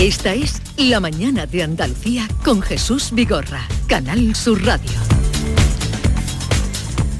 Esta es La Mañana de Andalucía con Jesús Vigorra, Canal Sur Radio.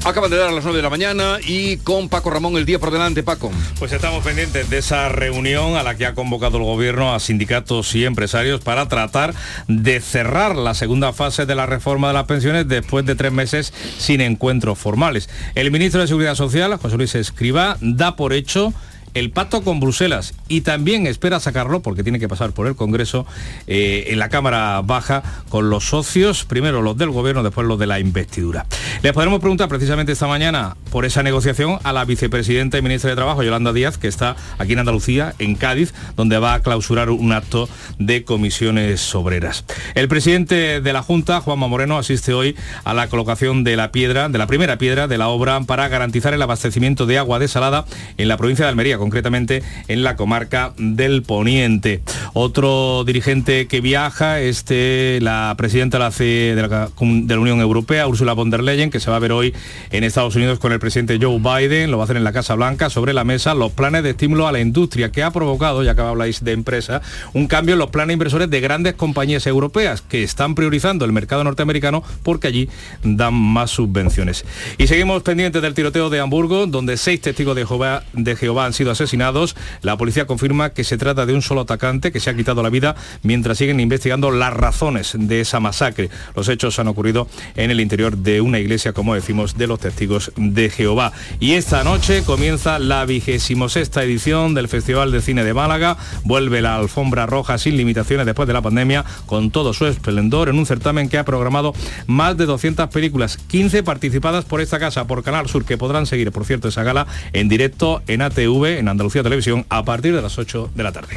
Acaban de dar a las 9 de la mañana y con Paco Ramón el día por delante, Paco. Pues estamos pendientes de esa reunión a la que ha convocado el gobierno a sindicatos y empresarios para tratar de cerrar la segunda fase de la reforma de las pensiones después de tres meses sin encuentros formales. El ministro de Seguridad Social, José Luis Escriba, da por hecho el pacto con Bruselas y también espera sacarlo, porque tiene que pasar por el Congreso, eh, en la Cámara Baja con los socios, primero los del Gobierno, después los de la investidura. Les podremos preguntar precisamente esta mañana por esa negociación a la vicepresidenta y ministra de Trabajo, Yolanda Díaz, que está aquí en Andalucía, en Cádiz, donde va a clausurar un acto de comisiones obreras. El presidente de la Junta, Juanma Moreno, asiste hoy a la colocación de la piedra, de la primera piedra de la obra para garantizar el abastecimiento de agua desalada en la provincia de Almería, concretamente en la comarca del Poniente. Otro dirigente que viaja, este, la presidenta de la, de la Unión Europea, Ursula von der Leyen, que se va a ver hoy en Estados Unidos con el presidente Joe Biden, lo va a hacer en la Casa Blanca, sobre la mesa los planes de estímulo a la industria, que ha provocado, ya que habláis de empresa, un cambio en los planes inversores de grandes compañías europeas, que están priorizando el mercado norteamericano porque allí dan más subvenciones. Y seguimos pendientes del tiroteo de Hamburgo, donde seis testigos de Jehová, de Jehová han sido asesinados. La policía confirma que se trata de un solo atacante que se ha quitado la vida mientras siguen investigando las razones de esa masacre. Los hechos han ocurrido en el interior de una iglesia, como decimos, de los testigos de Jehová. Y esta noche comienza la vigésimo sexta edición del Festival de Cine de Málaga. Vuelve la alfombra roja sin limitaciones después de la pandemia, con todo su esplendor, en un certamen que ha programado más de 200 películas, 15 participadas por esta casa, por Canal Sur, que podrán seguir, por cierto, esa gala en directo en ATV, en Andalucía Televisión, a partir de las 8 de la tarde.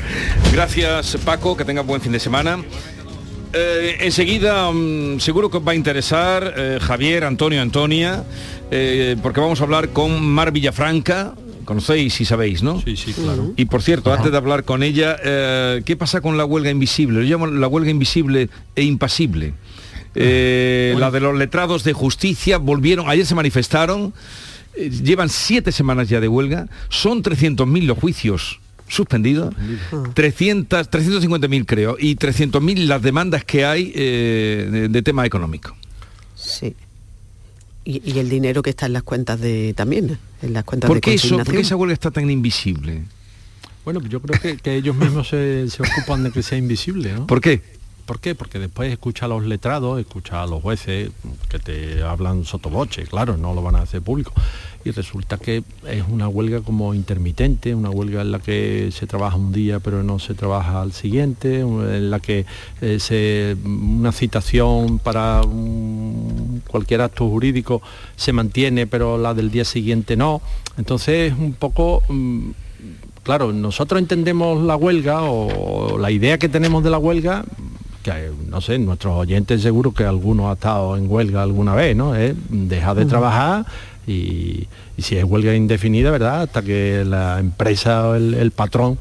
Gracias, Paco, que tenga buen fin de semana. Eh, enseguida mm, seguro que os va a interesar eh, Javier, Antonio, Antonia, eh, porque vamos a hablar con Mar Villafranca. Conocéis y sabéis, ¿no? Sí, sí, claro. Y por cierto, antes de hablar con ella, ¿qué pasa con la huelga invisible? Lo llamo la huelga invisible e impasible. Eh, La de los letrados de justicia volvieron, ayer se manifestaron, eh, llevan siete semanas ya de huelga, son 300.000 los juicios suspendidos, 300, 350.000 creo, y 300.000 las demandas que hay eh, de, de tema económico. Sí. Y, y el dinero que está en las cuentas de también, en las cuentas ¿Por de qué, eso, ¿Por qué esa huelga está tan invisible? Bueno, yo creo que, que ellos mismos se, se ocupan de que sea invisible, ¿no? ¿Por qué? ¿Por qué? Porque después escucha a los letrados, escucha a los jueces que te hablan sotoboche, claro, no lo van a hacer público. Y resulta que es una huelga como intermitente, una huelga en la que se trabaja un día pero no se trabaja al siguiente, en la que eh, una citación para cualquier acto jurídico se mantiene pero la del día siguiente no. Entonces es un poco... mm, claro, nosotros entendemos la huelga o la idea que tenemos de la huelga, que no sé, nuestros oyentes seguro que alguno ha estado en huelga alguna vez, ¿no? Es dejar de trabajar y, y si es huelga indefinida, ¿verdad? Hasta que la empresa o el, el patrón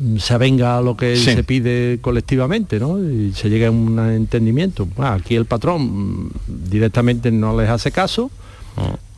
mm, se avenga a lo que Sí. se pide colectivamente, ¿no? Y se llega a un entendimiento. Bueno, aquí el patrón mm, directamente no les hace caso,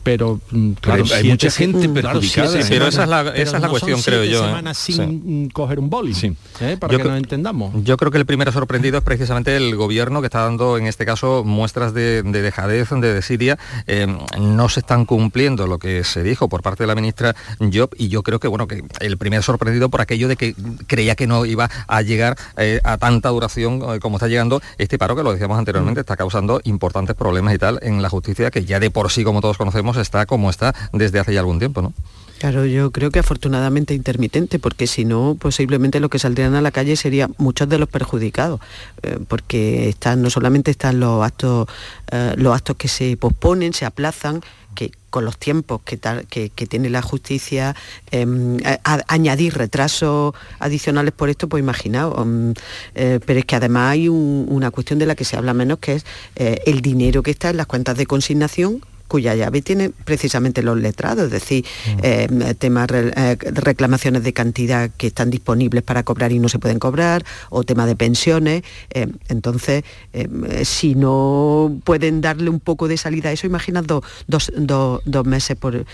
pero mm, claro, hay siete mucha gente claro, perjudicada, siete ¿eh? Pero esa es la- pero esa es la no cuestión, son creo yo, ¿eh? semanas sin Sí. mm, coger un boli, Sí. ¿eh? para Yo que creo- nos entendamos. Yo creo que el primero sorprendido es precisamente el gobierno que está dando en este caso muestras de, de dejadez, de desidia. Eh, no se están cumpliendo lo que se dijo por parte de la ministra Job y yo creo que bueno que el primer sorprendido por aquello de que creía que no iba a llegar eh, a tanta duración eh, como está llegando este paro que lo decíamos anteriormente está causando importantes problemas y tal en la justicia que ya de por sí como todos conocemos está como está desde hace ya algún tiempo, ¿no? Claro, yo creo que afortunadamente intermitente, porque si no, posiblemente los que saldrían a la calle serían muchos de los perjudicados, eh, porque están, no solamente están los actos, eh, los actos que se posponen, se aplazan, que con los tiempos que, tar- que, tiene la justicia, em, añadir retrasos adicionales por esto, pues imaginaos. em, eh, pero es que además hay un- una cuestión de la que se habla menos, que es el dinero que está en las cuentas de consignación cuya llave tiene precisamente los letrados, es decir, eh, temas eh, reclamaciones de cantidad que están disponibles para cobrar y no se pueden cobrar, o tema de pensiones. Eh, entonces, si no pueden darle un poco de salida a eso, imaginas dos, meses por,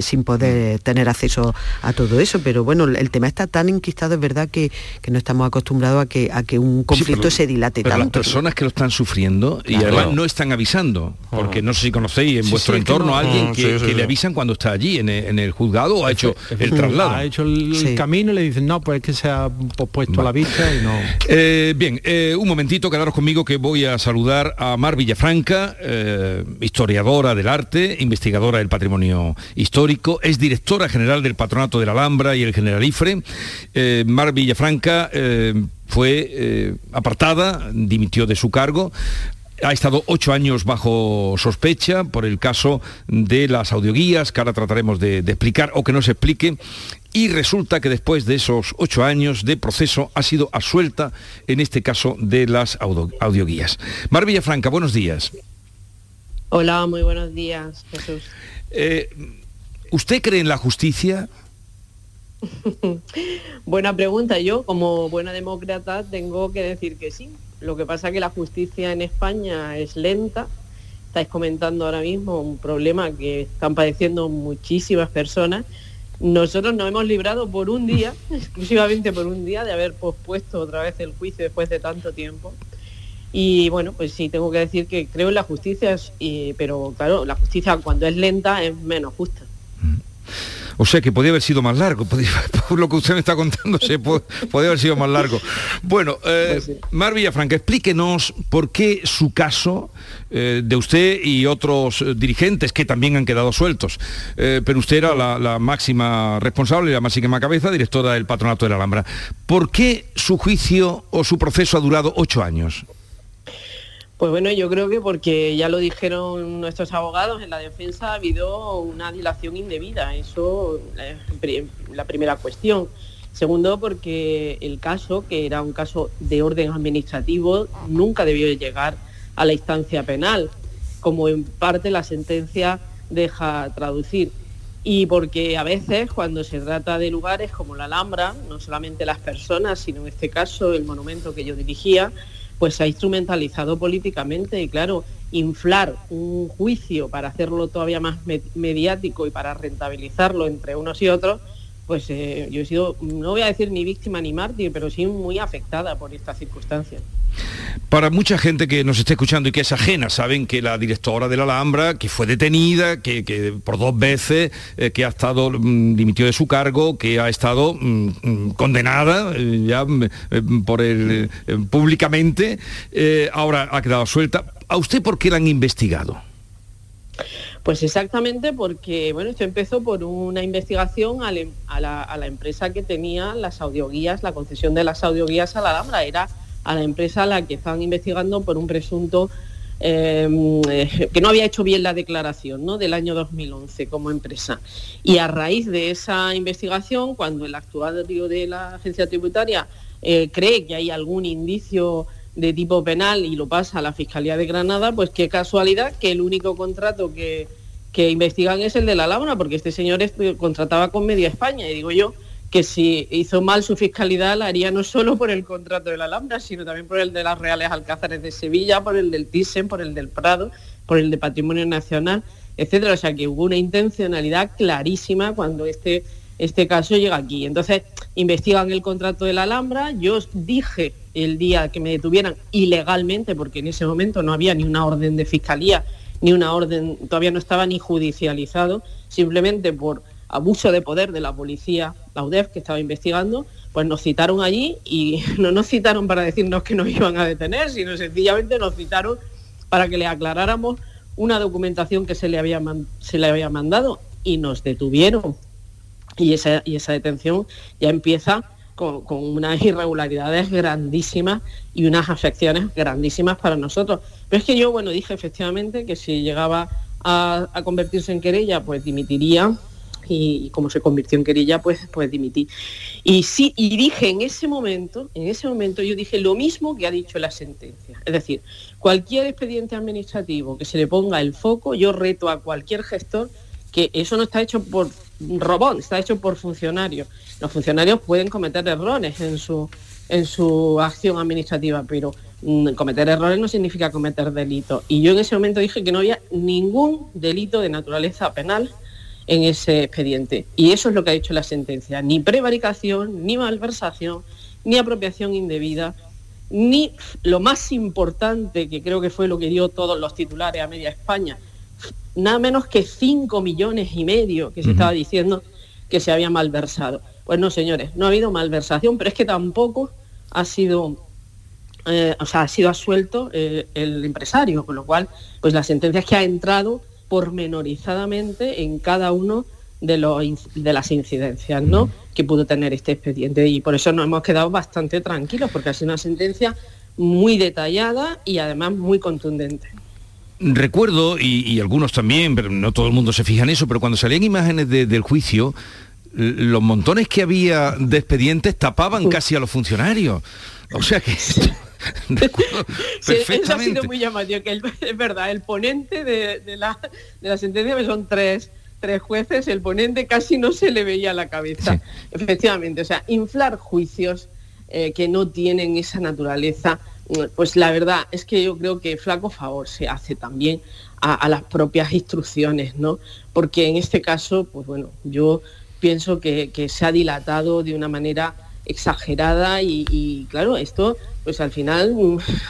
sin poder tener acceso a todo eso. Pero bueno, el tema está tan inquistado, es verdad que, no estamos acostumbrados a que, a que un conflicto se dilate pero tanto. Las personas que lo están sufriendo y además no están avisando, porque no sé si conocéis en vuestro entorno a alguien que, le avisan cuando está allí en el, juzgado o ha hecho el traslado. Ha hecho el camino y le dicen, no, pues es que se ha puesto a la vista y no. Eh, bien, eh, un momentito, quedaros conmigo que voy a saludar a Mar Villafranca, eh, historiadora del arte, investigadora del patrimonio histórico, es directora general del Patronato de la Alhambra y el Generalifre. Mar Villafranca fue apartada, dimitió de su cargo, ha estado ocho años bajo sospecha por el caso de las audioguías, que ahora trataremos de, explicar o que no se explique, y resulta que después de esos ocho años de proceso ha sido asuelta en este caso de las audioguías. Mar Franca, buenos días. Hola, muy buenos días, Jesús. Eh, ¿Usted cree en la justicia? Buena pregunta. Yo, como buena demócrata, tengo que decir que sí. Lo que pasa es que la justicia en España es lenta. Estáis comentando ahora mismo un problema que están padeciendo muchísimas personas. Nosotros nos hemos librado por un día, exclusivamente por un día, de haber pospuesto otra vez el juicio después de tanto tiempo. Y bueno, pues sí, tengo que decir que creo en la justicia, pero claro, la justicia cuando es lenta es menos justa. Mm. O sea que podía haber sido más largo, por lo que usted me está contando, se podía haber sido más largo. Bueno, eh, pues Mar Villafranca, explíquenos por qué su caso eh, de usted y otros dirigentes que también han quedado sueltos, eh, pero usted era la, la, máxima responsable, la máxima cabeza, directora del Patronato de la Alhambra. ¿Por qué su juicio o su proceso ha durado ocho años? Pues bueno, yo creo que porque ya lo dijeron nuestros abogados en la defensa, ha habido una dilación indebida. Eso es la primera cuestión. Segundo, porque el caso, que era un caso de orden administrativo, nunca debió llegar a la instancia penal, como en parte la sentencia deja traducir. Y porque a veces cuando se trata de lugares como la Alhambra, no solamente las personas, sino en este caso el monumento que yo dirigía, pues se ha instrumentalizado políticamente y claro, inflar un juicio para hacerlo todavía más mediático y para rentabilizarlo entre unos y otros, pues eh, yo he sido, no voy a decir ni víctima ni mártir, pero sí muy afectada por estas circunstancias. Para mucha gente que nos esté escuchando y que es ajena, saben que la directora de la Alhambra, que fue detenida, que, por dos veces, eh, que ha estado, mm, dimitió de su cargo, que ha estado mm, mm, condenada eh, ya por el, públicamente, ahora ha quedado suelta. ¿A usted por qué la han investigado? Pues exactamente porque, bueno, esto empezó por una investigación em, a la, empresa que tenía las audioguías, la concesión de las audioguías a la Alhambra. Era a la empresa a la que estaban investigando por un presunto em, eh, que no había hecho bien la declaración ¿no? del año 2011 como empresa. Y a raíz de esa investigación, cuando el actuario de la agencia tributaria eh, cree que hay algún indicio de tipo penal y lo pasa a la Fiscalía de Granada, pues qué casualidad que el único contrato que, que investigan es el de la Laura, porque este señor contrataba con Media España y digo yo que si hizo mal su fiscalidad la haría no solo por el contrato de la Alhambra, sino también por el de las Reales Alcázares de Sevilla, por el del Thyssen, por el del Prado, por el de Patrimonio Nacional, etcétera. O sea que hubo una intencionalidad clarísima cuando este, este caso llega aquí. Entonces, investigan el contrato de la Alhambra, yo dije el día que me detuvieran ilegalmente, porque en ese momento no había ni una orden de fiscalía, ni una orden, todavía no estaba ni judicializado, simplemente por abuso de poder de la policía, la UDEF, que estaba investigando, pues nos citaron allí y no nos citaron para decirnos que nos iban a detener, sino sencillamente nos citaron para que le aclaráramos una documentación que se le había, se le había mandado y nos detuvieron. Y esa, y esa detención ya empieza con, unas irregularidades grandísimas y unas afecciones grandísimas para nosotros. Pero es que yo, bueno, dije efectivamente que si llegaba a, convertirse en querella, pues dimitiría y, como se convirtió en querella, pues, pues dimití. Y sí, y dije en ese momento, en ese momento yo dije lo mismo que ha dicho la sentencia. Es decir, cualquier expediente administrativo que se le ponga el foco, yo reto a cualquier gestor que eso no está hecho por robot, está hecho por funcionarios. Los funcionarios pueden cometer errores en su, en su acción administrativa, pero mm, cometer errores no significa cometer delitos. Y yo en ese momento dije que no había ningún delito de naturaleza penal en ese expediente. Y eso es lo que ha dicho la sentencia. Ni prevaricación, ni malversación, ni apropiación indebida, ni lo más importante, que creo que fue lo que dio todos los titulares a media España, nada menos que 5 millones y medio que se estaba diciendo que se había malversado. Pues no, señores, no ha habido malversación, pero es que tampoco ha sido, eh, o sea, ha sido asuelto eh, el empresario, con lo cual, pues la sentencia es que ha entrado pormenorizadamente en cada uno de, los, de las incidencias ¿no? que pudo tener este expediente. Y por eso nos hemos quedado bastante tranquilos, porque ha sido una sentencia muy detallada y además muy contundente. Recuerdo, y, algunos también, pero no todo el mundo se fija en eso, pero cuando salían imágenes del juicio, los montones que había de expedientes tapaban casi a los funcionarios. O sea que... eso ha sido muy llamativo, que es verdad, el ponente de, la, sentencia, que son tres, tres jueces, el ponente casi no se le veía la cabeza. Efectivamente, o sea, inflar juicios eh, que no tienen esa naturaleza pues la verdad es que yo creo que flaco favor se hace también a, las propias instrucciones, ¿no? Porque en este caso, pues bueno, yo pienso que, se ha dilatado de una manera exagerada y, claro, esto, pues al final,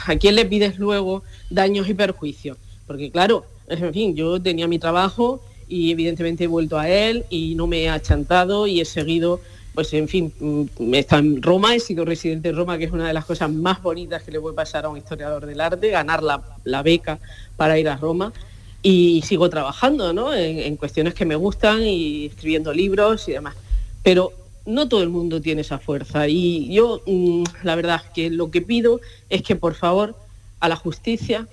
¿a quién le pides luego daños y perjuicios? Porque claro, en fin, yo tenía mi trabajo y evidentemente he vuelto a él y no me he achantado y he seguido pues en fin, mm, está en Roma, he sido residente de Roma, que es una de las cosas más bonitas que le puede pasar a un historiador del arte, ganar la, beca para ir a Roma. Y sigo trabajando ¿no? en, cuestiones que me gustan y escribiendo libros y demás. Pero no todo el mundo tiene esa fuerza. Y yo, mm, la verdad, que lo que pido es que por favor a la justicia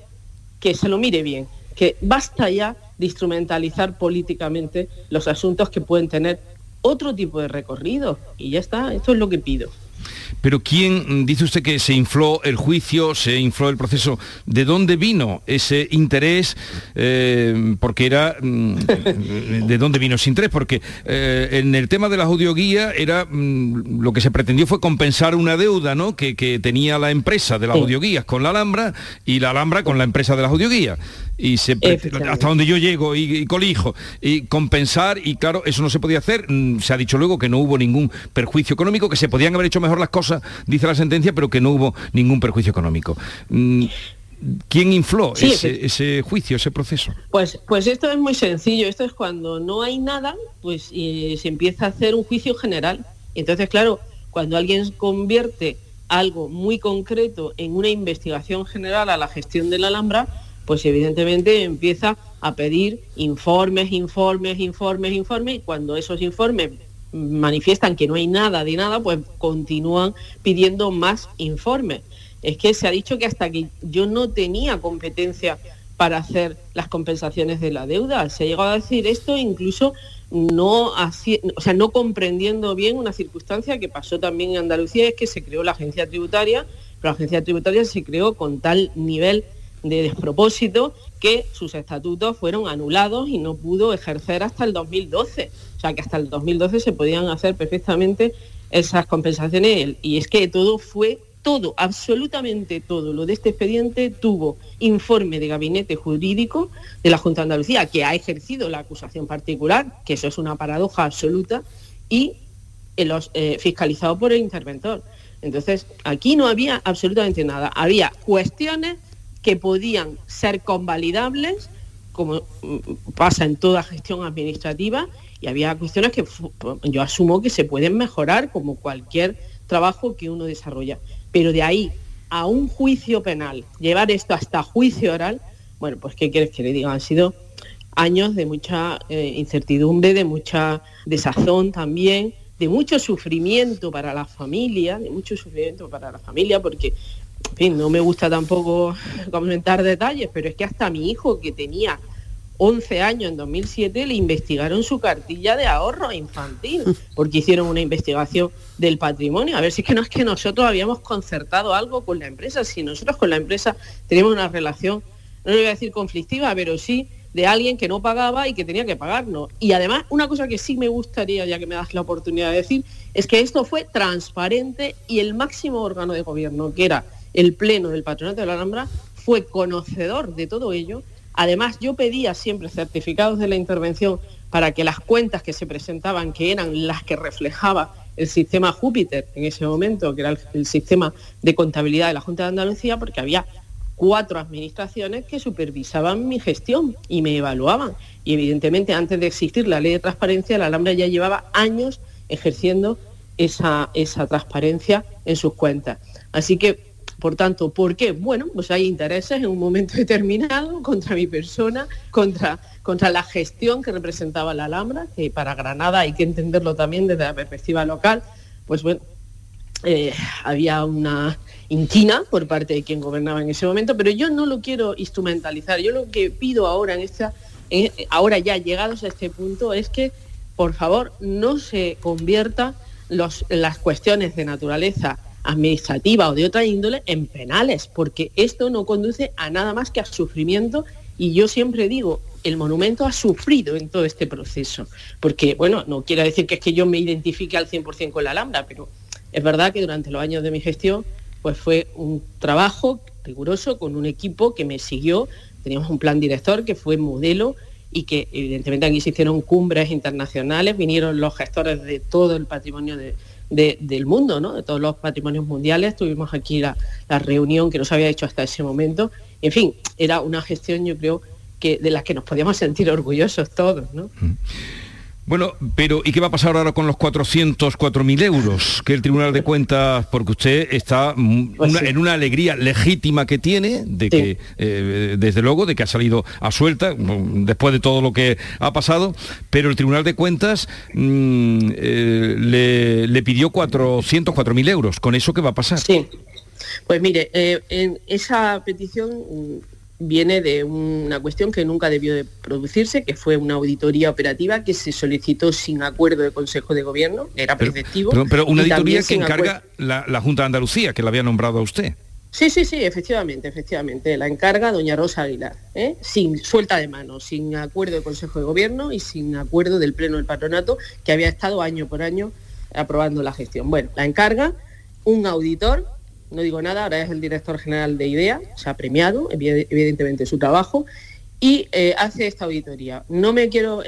que se lo mire bien, que basta ya de instrumentalizar políticamente los asuntos que pueden tener otro tipo de recorrido. Y ya está, esto es lo que pido. Pero ¿quién, dice usted que se infló el juicio, se infló el proceso? ¿De dónde vino ese interés? Eh, porque era... Mm, ¿De dónde vino ese interés? Porque eh, en el tema de la audioguía era... Mm, lo que se pretendió fue compensar una deuda ¿no? que, tenía la empresa de las audioguías con la Alhambra y la Alhambra con la empresa de las audioguías y se, hasta donde yo llego y, colijo y compensar y claro eso no se podía hacer mm, se ha dicho luego que no hubo ningún perjuicio económico que se podían haber hecho mejor las cosas dice la sentencia pero que no hubo ningún perjuicio económico mm, ¿Quién infló ese, juicio, ese proceso? Pues, pues esto es muy sencillo. Esto es cuando no hay nada, pues se empieza a hacer un juicio general. Entonces, claro, cuando alguien convierte algo muy concreto en una investigación general a la gestión de la Alhambra, pues evidentemente empieza a pedir informes, informes, informes, informes, y cuando esos informes manifiestan que no hay nada de nada, pues continúan pidiendo más informes. Es que se ha dicho que hasta que yo no tenía competencia para hacer las compensaciones de la deuda. Se ha llegado a decir esto incluso no, o sea, no comprendiendo bien una circunstancia que pasó también en Andalucía, es que se creó la agencia tributaria, pero la agencia tributaria se creó con tal nivel de despropósito que sus estatutos fueron anulados y no pudo ejercer hasta el 2012. O sea que hasta el 2012 se podían hacer perfectamente esas compensaciones y es que todo fue todo, absolutamente todo lo de este expediente tuvo informe de gabinete jurídico de la Junta de Andalucía, que ha ejercido la acusación particular, que eso es una paradoja absoluta, y los, eh, fiscalizado por el interventor. Entonces, aquí no había absolutamente nada. Había cuestiones que podían ser convalidables, como mm, pasa en toda gestión administrativa, y había cuestiones que yo asumo que se pueden mejorar como cualquier trabajo que uno desarrolla. Pero de ahí a un juicio penal, llevar esto hasta juicio oral, bueno, pues ¿qué quieres que le diga? Han sido años de mucha eh, incertidumbre, de mucha desazón también, de mucho sufrimiento para la familia, de mucho sufrimiento para la familia, porque en fin, no me gusta tampoco comentar detalles, pero es que hasta mi hijo que tenía 11 años, en 2007, le investigaron su cartilla de ahorro infantil, porque hicieron una investigación del patrimonio. A ver si es que no es que nosotros habíamos concertado algo con la empresa, si nosotros con la empresa tenemos una relación, no le voy a decir conflictiva, pero sí de alguien que no pagaba y que tenía que pagarnos. Y además, una cosa que sí me gustaría, ya que me das la oportunidad de decir, es que esto fue transparente y el máximo órgano de gobierno, que era el Pleno del Patronato de la Alhambra, fue conocedor de todo ello Además, yo pedía siempre certificados de la intervención para que las cuentas que se presentaban, que eran las que reflejaba el sistema Júpiter en ese momento, que era el, sistema de contabilidad de la Junta de Andalucía, porque había cuatro administraciones que supervisaban mi gestión y me evaluaban. Y evidentemente antes de existir la ley de transparencia, la Alhambra ya llevaba años ejerciendo esa, esa transparencia en sus cuentas. Así que por tanto, ¿por qué? Bueno, pues hay intereses en un momento determinado contra mi persona, contra, contra la gestión que representaba la Alhambra, que para Granada hay que entenderlo también desde la perspectiva local, pues bueno, eh, había una inquina por parte de quien gobernaba en ese momento, pero yo no lo quiero instrumentalizar. Yo lo que pido ahora en esta, ahora ya llegados a este punto, es que por favor no se convierta las cuestiones de naturaleza administrativa o de otra índole en penales, porque esto no conduce a nada más que a sufrimiento y yo siempre digo, el monumento ha sufrido en todo este proceso, porque, bueno, no quiero decir que es que yo me identifique al 100% con la Alhambra, pero es verdad que durante los años de mi gestión, pues fue un trabajo riguroso con un equipo que me siguió, teníamos un plan director que fue modelo y que evidentemente aquí se hicieron cumbres internacionales, vinieron los gestores de todo el patrimonio de, del mundo, de todos los patrimonios mundiales. Tuvimos aquí la, reunión que no se había hecho hasta ese momento. En fin, era una gestión, yo creo, que de la que nos podíamos sentir orgullosos todos. ¿no? Mm. Bueno, pero ¿y qué va a pasar ahora con los 404.000 euros que el Tribunal de Cuentas, porque usted está pues en una alegría legítima que tiene, de que, eh, desde luego, de que ha salido a suelta, después de todo lo que ha pasado, pero el Tribunal de Cuentas mm, eh, le, pidió 404.000 euros. ¿Con eso qué va a pasar? Sí. Pues mire, eh, en esa petición viene de una cuestión que nunca debió de producirse, que fue una auditoría operativa que se solicitó sin acuerdo de Consejo de Gobierno, era preceptivo. Pero, una auditoría que encarga la, Junta de Andalucía, que la había nombrado a usted. Sí, sí, sí, efectivamente, efectivamente. La encarga doña Rosa Aguilar, ¿eh? sin suelta de mano, sin acuerdo de Consejo de Gobierno y sin acuerdo del Pleno del Patronato, que había estado año por año aprobando la gestión. Bueno, la encarga un auditor no digo nada, ahora es el director general de IDEA, se ha premiado evidentemente su trabajo y eh, hace esta auditoría. No me quiero,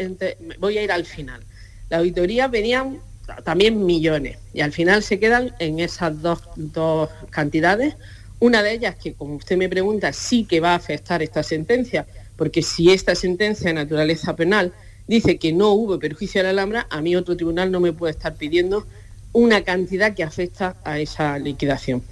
voy a ir al final. La auditoría venían también millones y al final se quedan en esas dos, dos cantidades. Una de ellas que, como usted me pregunta, sí que va a afectar esta sentencia, porque si esta sentencia de naturaleza penal dice que no hubo perjuicio a la Alhambra, a mí otro tribunal no me puede estar pidiendo una cantidad que afecta a esa liquidación.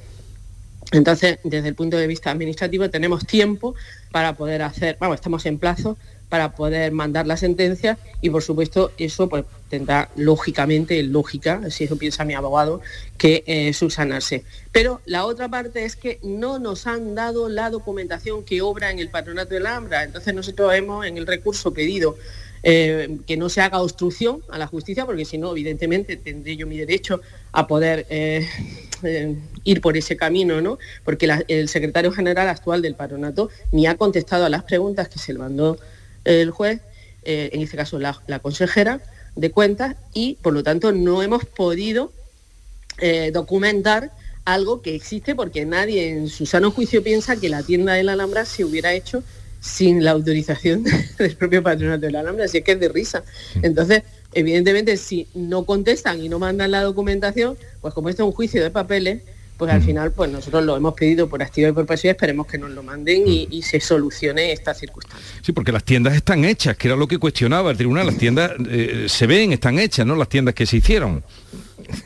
Entonces, desde el punto de vista administrativo, tenemos tiempo para poder hacer, vamos, estamos en plazo para poder mandar la sentencia y por supuesto eso pues, tendrá lógicamente, lógica, si eso piensa mi abogado, que eh, subsanarse. Pero la otra parte es que no nos han dado la documentación que obra en el patronato de la Ambra. Entonces nosotros hemos en el recurso pedido eh, que no se haga obstrucción a la justicia, porque si no, evidentemente tendré yo mi derecho a poder eh, ir por ese camino, ¿no? Porque el secretario general actual del patronato ni ha contestado a las preguntas que se le mandó el juez, en este caso la, consejera de cuentas, y por lo tanto no hemos podido documentar algo que existe porque nadie en su sano juicio piensa que la tienda de la Alhambra se hubiera hecho sin la autorización del propio patronato de la Alhambra, así es que es de risa. Entonces, evidentemente, si no contestan y no mandan la documentación, pues como esto es un juicio de papeles, pues al final pues nosotros lo hemos pedido por activa y por pasiva, esperemos que nos lo manden y, se solucione esta circunstancia. Sí, porque las tiendas están hechas, que era lo que cuestionaba el tribunal, las tiendas eh, se ven, están hechas, ¿no? Las tiendas que se hicieron.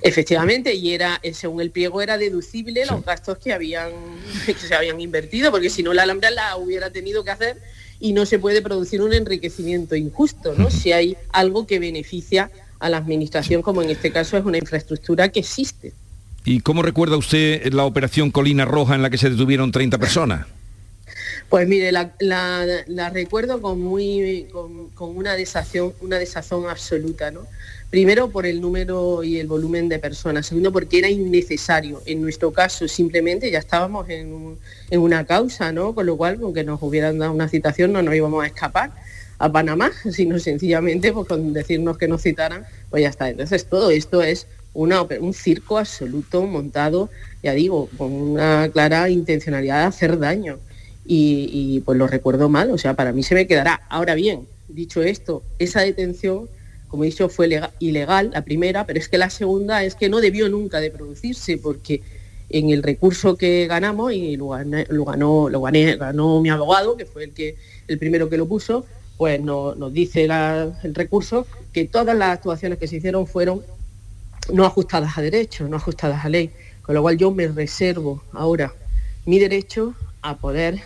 Efectivamente, y era, eh, según el pliego era deducible los gastos que habían que se habían invertido, porque si no la Alhambra la hubiera tenido que hacer y no se puede producir un enriquecimiento injusto, ¿no? Si hay algo que beneficia a la administración, como en este caso es una infraestructura que existe. ¿Y cómo recuerda usted la operación Colina Roja en la que se detuvieron 30 personas? Pues mire, la, recuerdo con, muy, con, una, desazón, una desazón absoluta, ¿no? Primero por el número y el volumen de personas, segundo porque era innecesario. En nuestro caso simplemente ya estábamos en, una causa, ¿no? Con lo cual, aunque nos hubieran dado una citación, no nos íbamos a escapar a Panamá, sino sencillamente pues, con decirnos que nos citaran, pues ya está. Entonces todo esto es un circo absoluto montado, ya digo, con una clara intencionalidad de hacer daño y, pues lo recuerdo mal, o sea, para mí se me quedará. Ahora bien, dicho esto, esa detención, como he dicho, fue ilegal, la primera, pero es que la segunda es que no debió nunca de producirse, porque en el recurso que ganamos, y lo, ganó, lo ganó mi abogado, que fue el, que, el primero que lo puso, pues nos dice el recurso que todas las actuaciones que se hicieron fueron no ajustadas a derecho, no ajustadas a ley, con lo cual yo me reservo ahora mi derecho a poder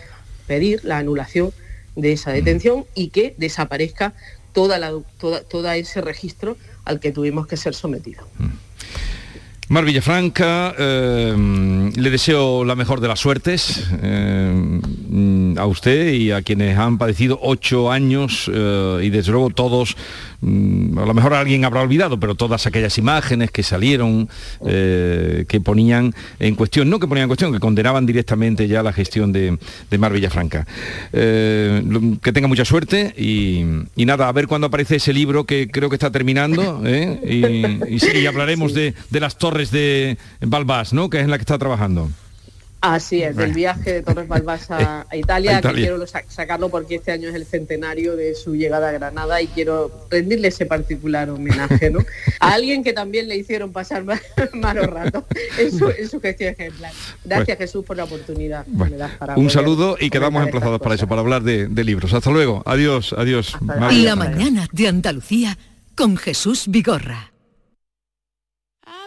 pedir la anulación de esa detención y que desaparezca toda la, toda, ese registro al que tuvimos que ser sometidos. Mar Villafranca, eh, le deseo la mejor de las suertes eh, a usted y a quienes han padecido ocho años eh, y desde luego todos Mm, a lo mejor alguien habrá olvidado, pero todas aquellas imágenes que salieron, eh, que ponían en cuestión, no que ponían en cuestión, que condenaban directamente ya la gestión de, de Mar Villafranca. Eh, que tenga mucha suerte y, nada, a ver cuándo aparece ese libro que creo que está terminando y, sí, hablaremos de, de, las torres de Balbás, ¿no? que es en la que está trabajando. Así es, del viaje de Torres Balbás a, Italia, que quiero sacarlo porque este año es el centenario de su llegada a Granada y quiero rendirle ese particular homenaje, ¿no? A alguien que también le hicieron pasar malos ratos en su, gestión ejemplar. Gracias Jesús por la oportunidad. un saludo y quedamos emplazados para eso, para hablar de, libros. Hasta luego. Adiós, adiós. La mañana de Andalucía con Jesús Vigorra.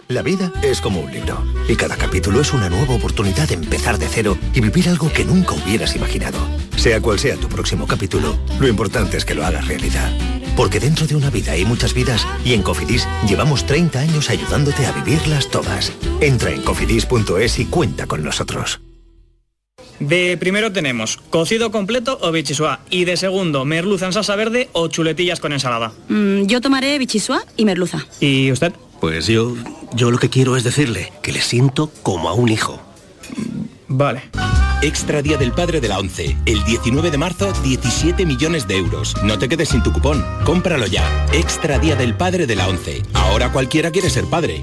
La vida es como un libro y cada capítulo es una nueva oportunidad de empezar de cero y vivir algo que nunca hubieras imaginado. Sea cual sea tu próximo capítulo, lo importante es que lo hagas realidad. Porque dentro de una vida hay muchas vidas y en Cofidis llevamos 30 años ayudándote a vivirlas todas. Entra en cofidis.es y cuenta con nosotros. De primero tenemos cocido completo o bichisua y de segundo merluza en salsa verde o chuletillas con ensalada. Mm, yo tomaré bichisua y merluza. ¿Y usted? Pues yo, yo lo que quiero es decirle que le siento como a un hijo. Vale. Extra Día del Padre de la ONCE. El 19 de marzo, 17 millones de euros. No te quedes sin tu cupón. Cómpralo ya. Extra Día del Padre de la ONCE. Ahora cualquiera quiere ser padre.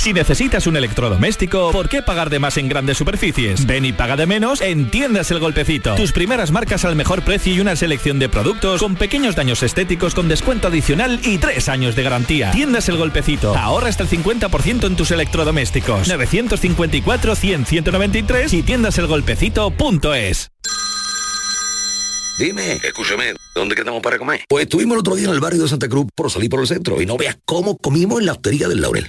Si necesitas un electrodoméstico, ¿por qué pagar de más en grandes superficies? Ven y paga de menos en Tiendas El Golpecito. Tus primeras marcas al mejor precio y una selección de productos con pequeños daños estéticos con descuento adicional y tres años de garantía. Tiendas El Golpecito. Ahorra hasta el 50% en tus electrodomésticos. 954 100 193 y tiendaselgolpecito.es. Dime, escúchame, ¿dónde quedamos para comer? Pues estuvimos el otro día en el barrio de Santa Cruz por salir por el centro y no veas cómo comimos en la hostería del Laurel.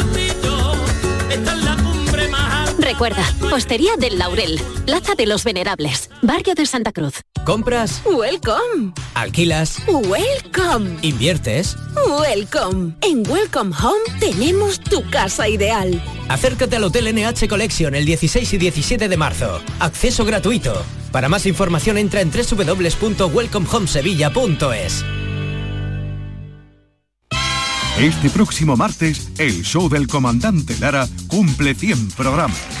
Recuerda, Postería del Laurel, Plaza de los Venerables, Barrio de Santa Cruz. ¿Compras? Welcome. ¿Alquilas? Welcome. ¿Inviertes? Welcome. En Welcome Home tenemos tu casa ideal. Acércate al Hotel NH Collection el 16 y 17 de marzo. Acceso gratuito. Para más información entra en www.welcomehomesevilla.es. Este próximo martes, el show del comandante Lara cumple 100 programas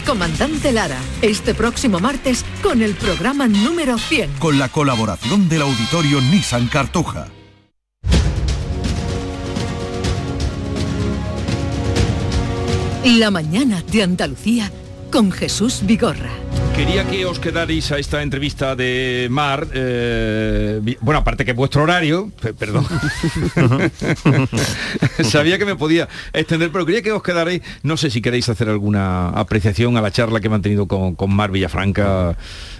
comandante Lara, este próximo martes con el programa número 100. Con la colaboración del auditorio Nissan Cartuja. La mañana de Andalucía con Jesús Vigorra. Quería que os quedarais a esta entrevista de Mar, eh, bueno, aparte que vuestro horario, pe- perdón, sabía que me podía extender, pero quería que os quedarais, no sé si queréis hacer alguna apreciación a la charla que he mantenido con, con Mar Villafranca,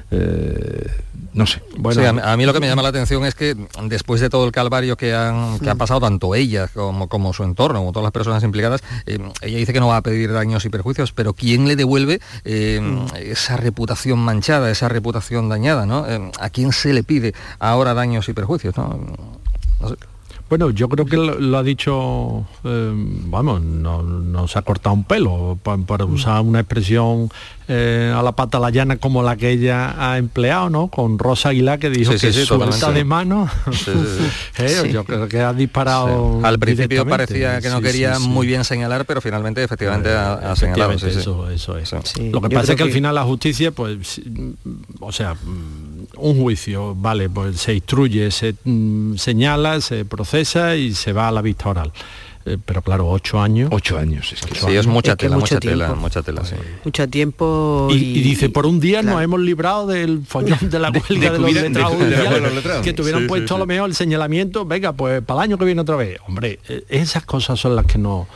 eh, no sé. Sí, a, mí- a mí lo que me llama la atención es que después de todo el calvario que han, que han pasado tanto ella como, como su entorno, como todas las personas implicadas, eh, ella dice que no va a pedir daños y perjuicios, pero ¿quién le devuelve eh, esa reputación manchada, esa reputación dañada? ¿no? Eh, ¿A quién se le pide ahora daños y perjuicios? ¿no? No sé. Bueno, yo creo que lo, lo ha dicho, eh, vamos, no, no se ha cortado un pelo, pa- para, usar una expresión eh, a la pata la llana como la que ella ha empleado, ¿no? Con Rosa Aguilar que dijo Sí, que sí, suelta totalmente. de mano. Eh, Yo creo que ha disparado. Al principio parecía que no Sí, quería sí, sí. muy bien señalar, pero finalmente efectivamente ha, ha señalado. sí, sí. Eso, eso es. Sí. Lo que Yo pasa es creo que al que- final la justicia, pues, sí, mm, o sea, mm, un juicio, vale, pues se instruye, se mm, señala, se procesa y se va a la vista oral. Eh, pero claro, ocho años. Ocho años, es que Sí, es mucha Es tela, mucha tela, mucha tela, sí. Mucho tiempo. Y, y dice, por un día nos hemos librado del follón de la huelga de, los letrados, de los que Sí, sí, puesto a lo mejor el señalamiento, venga, pues para el año que viene otra vez. Hombre, eh, esas cosas son las que no...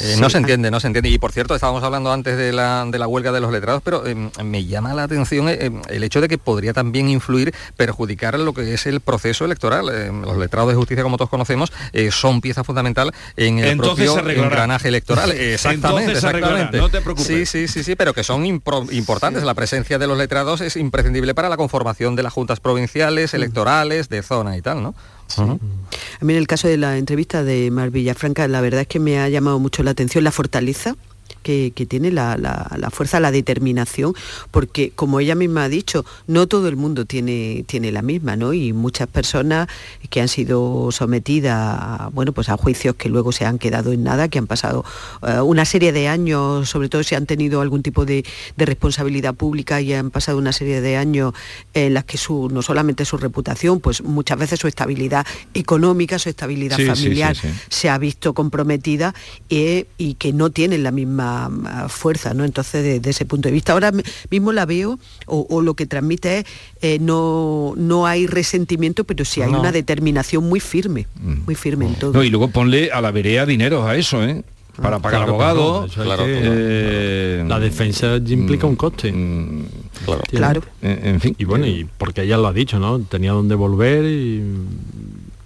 Eh, no se entiende, no se entiende. Y por cierto, estábamos hablando antes de la, de la huelga de los letrados, pero eh, me llama la atención eh, el hecho de que podría también influir, perjudicar lo que es el proceso electoral. Eh, los letrados de justicia, como todos conocemos, son pieza fundamental en el Entonces propio engranaje electoral. Exactamente, exactamente. no te preocupes. Sí, sí, sí, sí, pero que son importantes. La presencia de los letrados es imprescindible para la conformación de las juntas provinciales, electorales, de zona y tal, ¿no? A mí en el caso de la entrevista de Mar Villafranca, la verdad es que me ha llamado mucho la atención la fortaleza que, que tiene la, la- la fuerza, la determinación, porque como ella misma ha dicho, no todo el mundo tiene, tiene la misma, ¿no? Y muchas personas que han sido sometidas a, bueno, pues a juicios que luego se han quedado en nada, que han pasado eh, una serie de años, sobre todo si han tenido algún tipo de, de responsabilidad pública y han pasado una serie de años en las que su, no solamente su reputación, pues muchas veces su estabilidad económica, su estabilidad sí, familiar sí, sí. se ha visto comprometida eh, y que no tienen la misma ah, fuerza, ¿no? Entonces, desde ese punto de vista, ahora mismo la veo, o, o lo que transmite es, eh, no, no hay resentimiento, pero sí hay No. una determinación muy firme, Mm. muy firme en todo. No, y luego ponle a la vereda dinero a eso, ¿eh? Para pagar Claro, abogado. claro, eso hay que- eh, La defensa implica un coste. Claro. Claro. En, en fin. Y bueno, y porque ella lo ha dicho, ¿no? Tenía donde volver y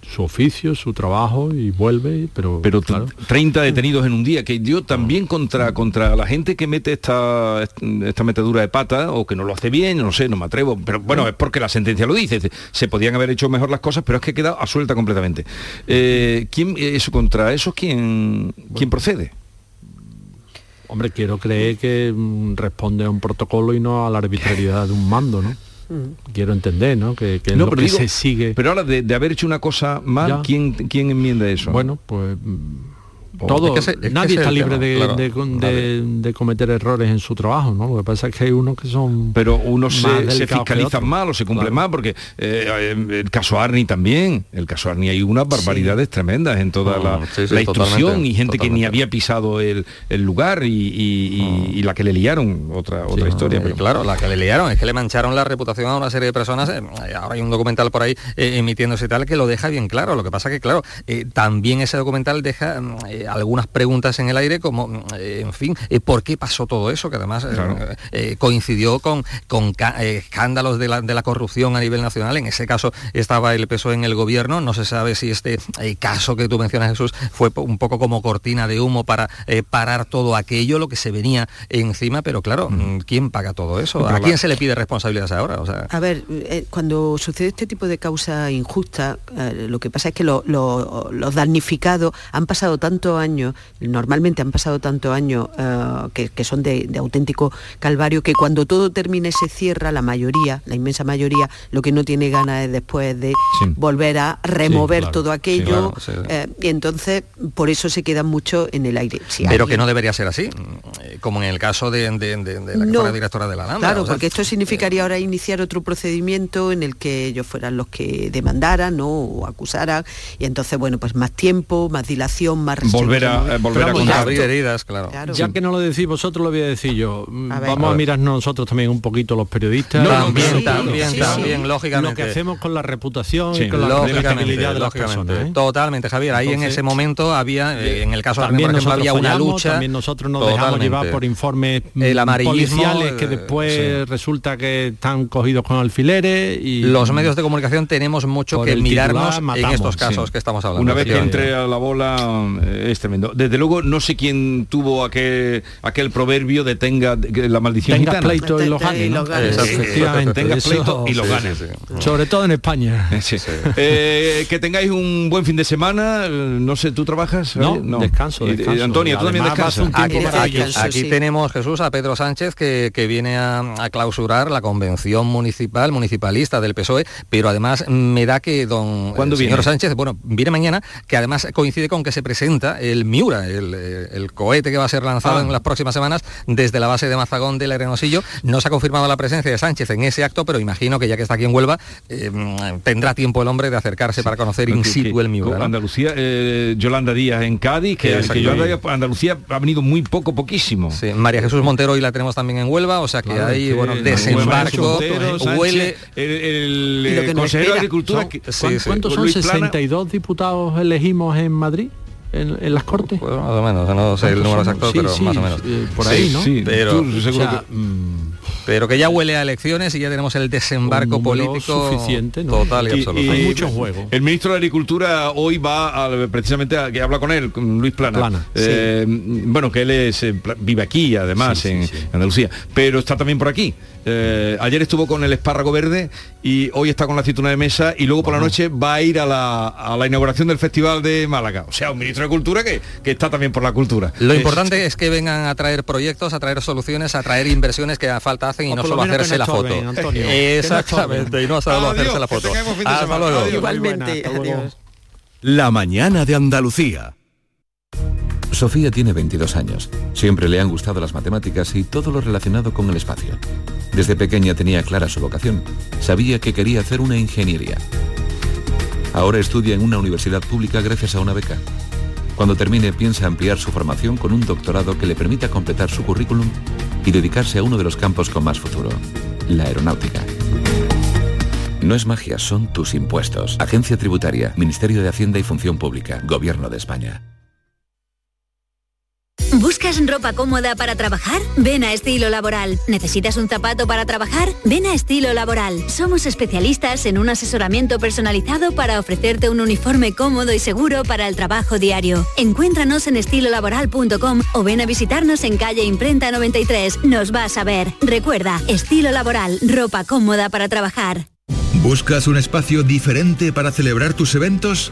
su oficio, su trabajo y vuelve, pero, pero claro. 30 detenidos en un día, que yo también contra, contra la gente que mete esta, esta metedura de pata o que no lo hace bien, no sé, no me atrevo, pero bueno, es porque la sentencia lo dice, se podían haber hecho mejor las cosas, pero es que queda absuelta completamente. Eh, ¿quién, eso, contra eso, ¿quién, quién procede? Hombre, quiero creer que mm, responde a un protocolo y no a la arbitrariedad de un mando, ¿no? Quiero entender, ¿no? Que, que No, lo pero que digo, se sigue. Pero ahora de, de haber hecho una cosa mal, Ya. ¿quién, ¿quién enmienda eso? Bueno, pues mm, todo, Es que ese- es que nadie está libre de, claro. de- de- de cometer errores en su trabajo, ¿no? Lo que pasa es que hay unos que son pero uno se, más se delicados que fiscaliza otros. mal o se cumple Claro. más porque eh, el caso Arni también el caso Arni hay unas barbaridades tremendas en toda la, sí, sí, la instrucción y gente que ni había pisado el, el lugar y, y- la que le liaron otra otra historia Eh, pero claro, la que le liaron es que le mancharon la reputación a una serie de personas. eh, ahora hay un documental por ahí eh, emitiéndose y tal que lo deja bien claro. Lo que pasa que, claro, también ese documental deja mm, algunas preguntas en el aire como, mm, eh, en fin, eh, ¿por qué pasó todo eso? Que además eh, Claro. eh, coincidió con, con eh, escándalos de la, de la corrupción a nivel nacional. En ese caso estaba el PSOE en el gobierno. No se sabe si este eh, caso que tú mencionas, Jesús, fue un poco como cortina de humo para eh, parar todo aquello, lo que se venía encima. Pero claro, mm, ¿quién paga todo eso? ¿A quién se le pide responsabilidades ahora? O sea, A ver, eh, cuando sucede este tipo de causa injusta, eh, lo que pasa es que lo- lo- los damnificados han pasado tantos años, normalmente han pasado tantos años eh, que, que son de, de auténtico calvario, que cuando todo termine se cierra, la mayoría, la inmensa mayoría, lo que no tiene ganas es después de Sí. volver a remover claro, todo sí, aquello, claro, sí. eh, y entonces por eso se quedan mucho en el aire. Si pero que no debería ser así, eh, como en el caso de, de- de- de la que No. fuera directora de la Alhambra. Claro, o sea, porque esto significaría ahora iniciar otro procedimiento en el que ellos fueran los que demandaran ¿no? o acusaran y entonces bueno pues más tiempo, más dilación, más Volver a- eh, volver a contar. ya abrir heridas, claro. Claro. Ya que no lo decís vosotros, lo voy a decir yo. Mm, A ver. Vamos A a, mirar nosotros también un poquito los periodistas. No, Lo también, sí, también, sí. lógicamente. Lo que hacemos con la reputación Sí, y con la de las lógicamente. personas. ¿eh? Totalmente, Javier. Ahí en ese momento había, eh, en el caso de También por ejemplo, nosotros había una fallamos, lucha. también nosotros nos dejamos llevar por informes mm, El amarillismo, policiales que después resulta que están cogidos con alfileres y Los medios de comunicación tenemos mucho que mirarnos titular en estos casos sí. que estamos hablando. Una vez que entre a la bola es tremendo. Desde luego no sé quién tuvo aquel, aquel proverbio de tenga la maldición gitana. pleito y los ganes. y ¿no? los ganes, sí. Efectivamente, Tengas eso- pleito y los Sí, ganes. sí, sí. Sobre todo en España. Sí. Eh, que tengáis un buen fin de semana. No sé, ¿tú trabajas? No, descanso, descanso. Antonio, tú también descansas. Aquí, maravilloso, aquí- aquí sí. tenemos Jesús a Pedro Sánchez que, que viene a, a clausurar la convención municipal, municipalista del PSOE, pero además me da que don ¿Cuándo señor viene? Sánchez, bueno, viene mañana, que además coincide con que se presenta el Miura, el, eh, el cohete que va a ser lanzado Ah. en las próximas semanas desde la base de Mazagón del Arenosillo. No se ha confirmado la presencia de Sánchez en ese acto, pero imagino que ya que está aquí en Huelva, eh, tendrá tiempo el hombre de acercarse para conocer in Que- situ que- el Miura. ¿no? Andalucía, eh, Yolanda Díaz en Cádiz, que, que Exacto. Yolanda Díaz, Andalucía ha venido muy poco, poquísimo. Sí, María Jesús Montero hoy la tenemos también en Huelva, o sea que Claro, hay que bueno, desembarco, Montero, Sánchez, huele el, consejero de. Agricultura. Son- que- Sí, ¿cuán- sí. ¿Cuántos son Luis Plana. 62 diputados elegimos en Madrid? En, en las Cortes. Pues más o menos, no sé el número ¿Cuántos exacto? Sí, pero sí, más o menos. eh, por Sí, ahí, ¿no? sí, Pero- tú seguro O sea, que- mm, Pero que ya huele a elecciones y ya tenemos el desembarco político suficiente, ¿no? total y, Y- absoluto. y- Hay mucho juego. El ministro de Agricultura hoy va a- precisamente a que habla con él, con Luis Plana. Plana, Eh, Bueno, que él es, eh, vive aquí además Sí, sí, en sí. Andalucía, pero está también por aquí. Eh, ayer estuvo con el espárrago verde y hoy está con la aceituna de mesa y luego por la noche va a ir a la, a la inauguración del Festival de Málaga. O sea, un ministro de Cultura que, que está también por la cultura. Lo Eh, importante es que vengan a traer proyectos, a traer soluciones, a traer inversiones que a falta hacen y O no solo hacerse la foto. Exactamente, y no solo hacerse la foto. Hasta luego. Igualmente, adiós. La mañana de Andalucía. Sofía tiene 22 años. Siempre le han gustado las matemáticas y todo lo relacionado con el espacio. Desde pequeña tenía clara su vocación. Sabía que quería hacer una ingeniería. Ahora estudia en una universidad pública gracias a una beca. Cuando termine piensa ampliar su formación con un doctorado que le permita completar su currículum y dedicarse a uno de los campos con más futuro, la aeronáutica. No es magia, son tus impuestos. Agencia Tributaria, Ministerio de Hacienda y Función Pública, Gobierno de España. ¿Buscas ropa cómoda para trabajar? Ven a Estilo Laboral. ¿Necesitas un zapato para trabajar? Ven a Estilo Laboral. Somos especialistas en un asesoramiento personalizado para ofrecerte un uniforme cómodo y seguro para el trabajo diario. Encuéntranos en estilolaboral.com o ven a visitarnos en calle Imprenta 93. Nos vas a ver. Recuerda, Estilo Laboral, ropa cómoda para trabajar. ¿Buscas un espacio diferente para celebrar tus eventos?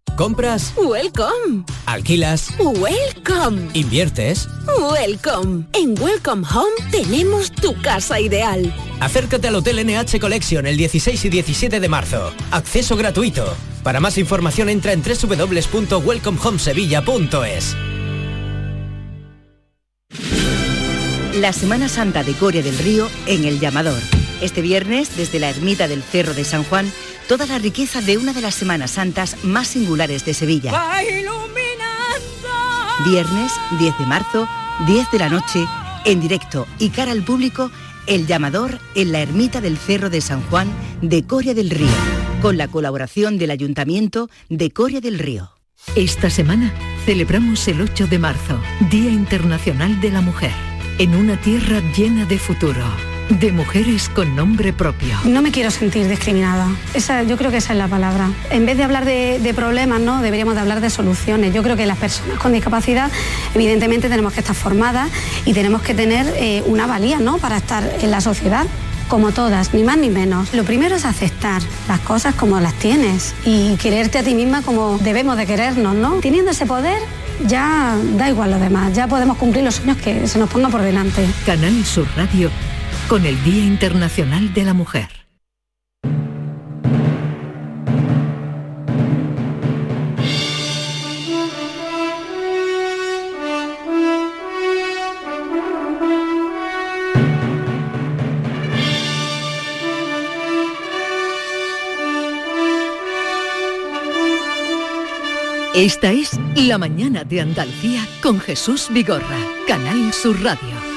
¿Compras? Welcome. ¿Alquilas? Welcome. ¿Inviertes? Welcome. En Welcome Home tenemos tu casa ideal. Acércate al Hotel NH Collection el 16 y 17 de marzo. Acceso gratuito. Para más información entra en www.welcomehomesevilla.es. La Semana Santa de Coria del Río en El Llamador. Este viernes, desde la ermita del Cerro de San Juan, toda la riqueza de una de las Semanas Santas más singulares de Sevilla. Viernes 10 de marzo, 10 de la noche, en directo y cara al público, El Llamador en la ermita del Cerro de San Juan de Coria del Río, con la colaboración del Ayuntamiento de Coria del Río. Esta semana celebramos el 8 de marzo, Día Internacional de la Mujer, en una tierra llena de futuro, de mujeres con nombre propio. No me quiero sentir discriminada. Esa, yo creo que esa es la palabra. En vez de hablar de, de problemas, ¿no? deberíamos de hablar de soluciones. Yo creo que las personas con discapacidad, evidentemente, tenemos que estar formadas y tenemos que tener eh, una valía ¿no? para estar en la sociedad. Como todas, ni más ni menos. Lo primero es aceptar las cosas como las tienes y quererte a ti misma como debemos de querernos, ¿no? Teniendo ese poder, ya da igual lo demás, ya podemos cumplir los sueños que se nos pongan por delante. Canal Sur Radio con el Día Internacional de la Mujer. Esta es La Mañana de Andalucía con Jesús Vigorra, Canal Sur Radio.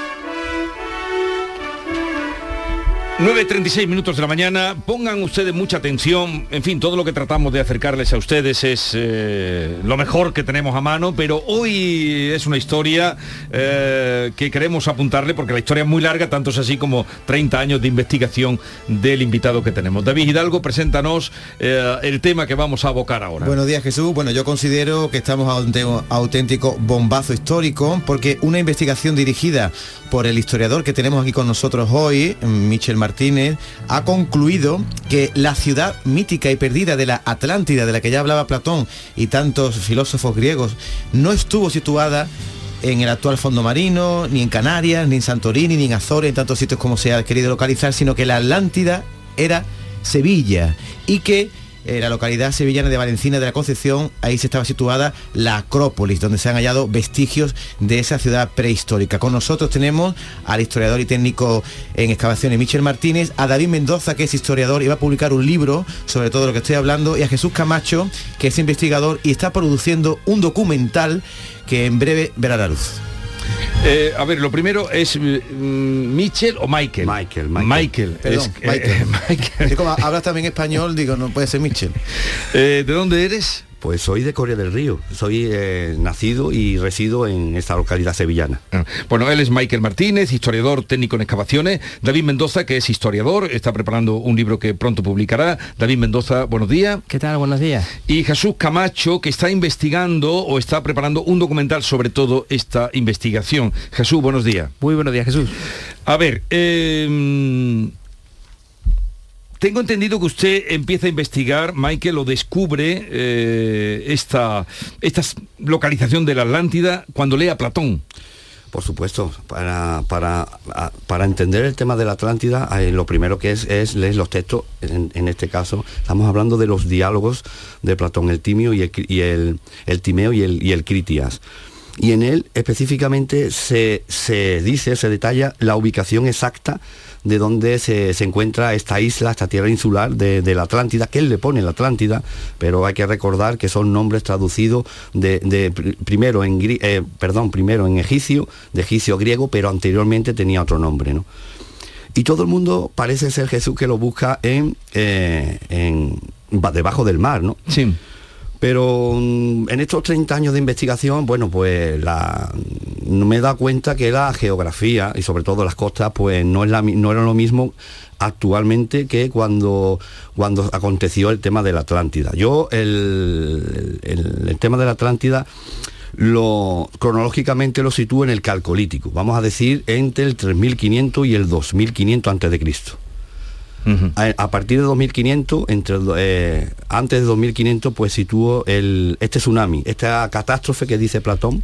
9.36 minutos de la mañana, pongan ustedes mucha atención, en fin, todo lo que tratamos de acercarles a ustedes es eh, lo mejor que tenemos a mano, pero hoy es una historia eh, que queremos apuntarle porque la historia es muy larga, tanto es así como 30 años de investigación del invitado que tenemos. David Hidalgo, preséntanos eh, el tema que vamos a abocar ahora. Buenos días Jesús, bueno yo considero que estamos ante un auténtico bombazo histórico porque una investigación dirigida por el historiador que tenemos aquí con nosotros hoy, Michel Martínez, ha concluido que la ciudad mítica y perdida de la Atlántida, de la que ya hablaba Platón y tantos filósofos griegos, no estuvo situada en el actual fondo marino, ni en Canarias, ni en Santorini, ni en Azores, en tantos sitios como se ha querido localizar, sino que la Atlántida era Sevilla y que eh, la localidad sevillana de Valencina de la Concepción, ahí se estaba situada la Acrópolis, donde se han hallado vestigios de esa ciudad prehistórica. Con nosotros tenemos al historiador y técnico en excavaciones Michel Martínez, a David Mendoza, que es historiador y va a publicar un libro sobre todo lo que estoy hablando, y a Jesús Camacho, que es investigador y está produciendo un documental que en breve verá la luz. Eh, a ver, lo primero es mm, Michel o Michael. Michael, Michael. Perdón, Es- Michael. eh, Michael. Como hablas también español, digo, no puede ser Michel. Eh, ¿De dónde eres? Pues soy de Coria del Río, soy eh, nacido y resido en esta localidad sevillana. Bueno, él es Michael Martínez, historiador técnico en excavaciones. David Mendoza, que es historiador, está preparando un libro que pronto publicará. David Mendoza, buenos días. ¿Qué tal? Buenos días. Y Jesús Camacho, que está investigando o está preparando un documental sobre todo esta investigación. Jesús, buenos días. Muy buenos días, Jesús. A ver, eh, tengo entendido que usted empieza a investigar, Michael, o descubre eh, esta, esta localización de la Atlántida cuando lee a Platón. Por supuesto, para, para, para entender el tema de la Atlántida, eh, lo primero que es es leer los textos, en, este caso estamos hablando de los diálogos de Platón, el Timio y el, Cri- y el, el Timeo y el, y el Critias. Y en él específicamente se, se dice, se detalla la ubicación exacta de donde se, se encuentra esta isla, esta tierra insular de, la Atlántida, que él le pone la Atlántida, pero hay que recordar que son nombres traducidos de, de pr- primero en eh, perdón, primero en egipcio, de egipcio griego, pero anteriormente tenía otro nombre, ¿no? Y todo el mundo parece ser Jesús que lo busca en, eh, en- ba- debajo del mar, ¿no? Sí. Pero mm, en estos 30 años de investigación, bueno, pues la, me he dado cuenta que la geografía y sobre todo las costas, pues no, es la, no era lo mismo actualmente que cuando, cuando aconteció el tema de la Atlántida. Yo el, el, el tema de la Atlántida lo, cronológicamente lo sitúo en el calcolítico, vamos a decir entre el 3500 y el 2500 antes de Cristo. A, partir de 2500, entre, eh, antes de 2500, pues sitúo el, este tsunami, esta catástrofe que dice Platón,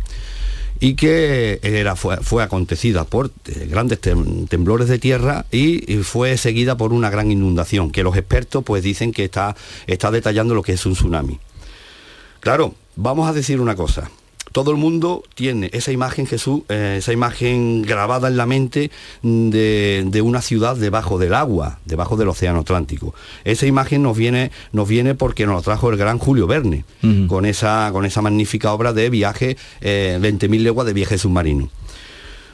y que era, fue, acontecida por eh, grandes tem, temblores de tierra y, y, fue seguida por una gran inundación, que los expertos pues dicen que está, está detallando lo que es un tsunami. Claro, vamos a decir una cosa, todo el mundo tiene esa imagen, Jesús, eh, esa imagen grabada en la mente de, de, una ciudad debajo del agua, debajo del Océano Atlántico. Esa imagen nos viene, nos viene porque nos lo trajo el gran Julio Verne, uh -huh. con, esa, con esa magnífica obra de viaje, eh, 20.000 leguas de viaje submarino.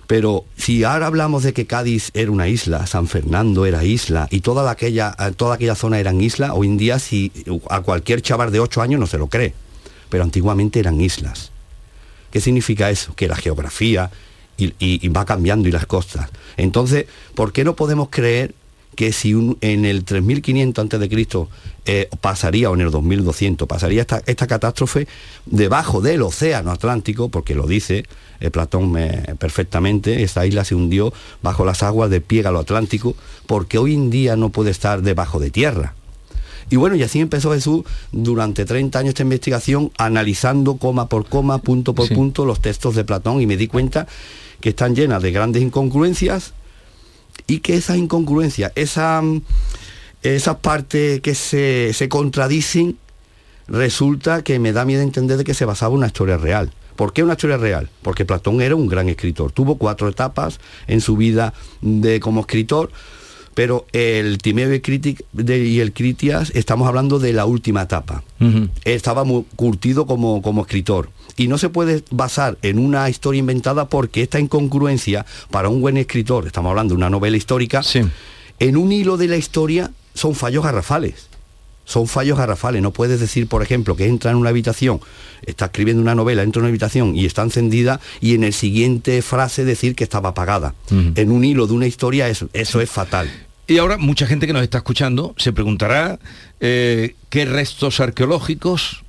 Pero si ahora hablamos de que Cádiz era una isla, San Fernando era isla y toda aquella, toda aquella zona eran isla, hoy en día si a cualquier chaval de 8 años no se lo cree. Pero antiguamente eran islas. ¿Qué significa eso? Que la geografía y, va cambiando y las costas. Entonces, ¿por qué no podemos creer que si un, en el 3500 antes de Cristo eh, pasaría o en el 2200 pasaría esta, esta, catástrofe debajo del océano Atlántico porque lo dice eh, Platón eh, perfectamente esta isla se hundió bajo las aguas de Piégalo Atlántico porque hoy en día no puede estar debajo de tierra y bueno, y así empezó Jesús durante 30 años esta investigación, analizando coma por coma, punto por sí. punto, los textos de Platón y me di cuenta que están llenas de grandes incongruencias y que esas incongruencias, esa, esas partes que se, se contradicen, resulta que me da miedo entender de que se basaba en una historia real. ¿Por qué una historia real? Porque Platón era un gran escritor. Tuvo cuatro etapas en su vida de, como escritor pero el Timeo y, Critic de, y el Critias estamos hablando de la última etapa. Uh -huh. Estaba muy curtido como, como escritor. Y no se puede basar en una historia inventada porque esta incongruencia para un buen escritor, estamos hablando de una novela histórica, sí. en un hilo de la historia son fallos garrafales. Son fallos garrafales. No puedes decir, por ejemplo, que entra en una habitación, está escribiendo una novela, entra en una habitación y está encendida y en el siguiente frase decir que estaba apagada. Uh -huh. En un hilo de una historia eso, eso es fatal. Y ahora mucha gente que nos está escuchando se preguntará eh, qué restos arqueológicos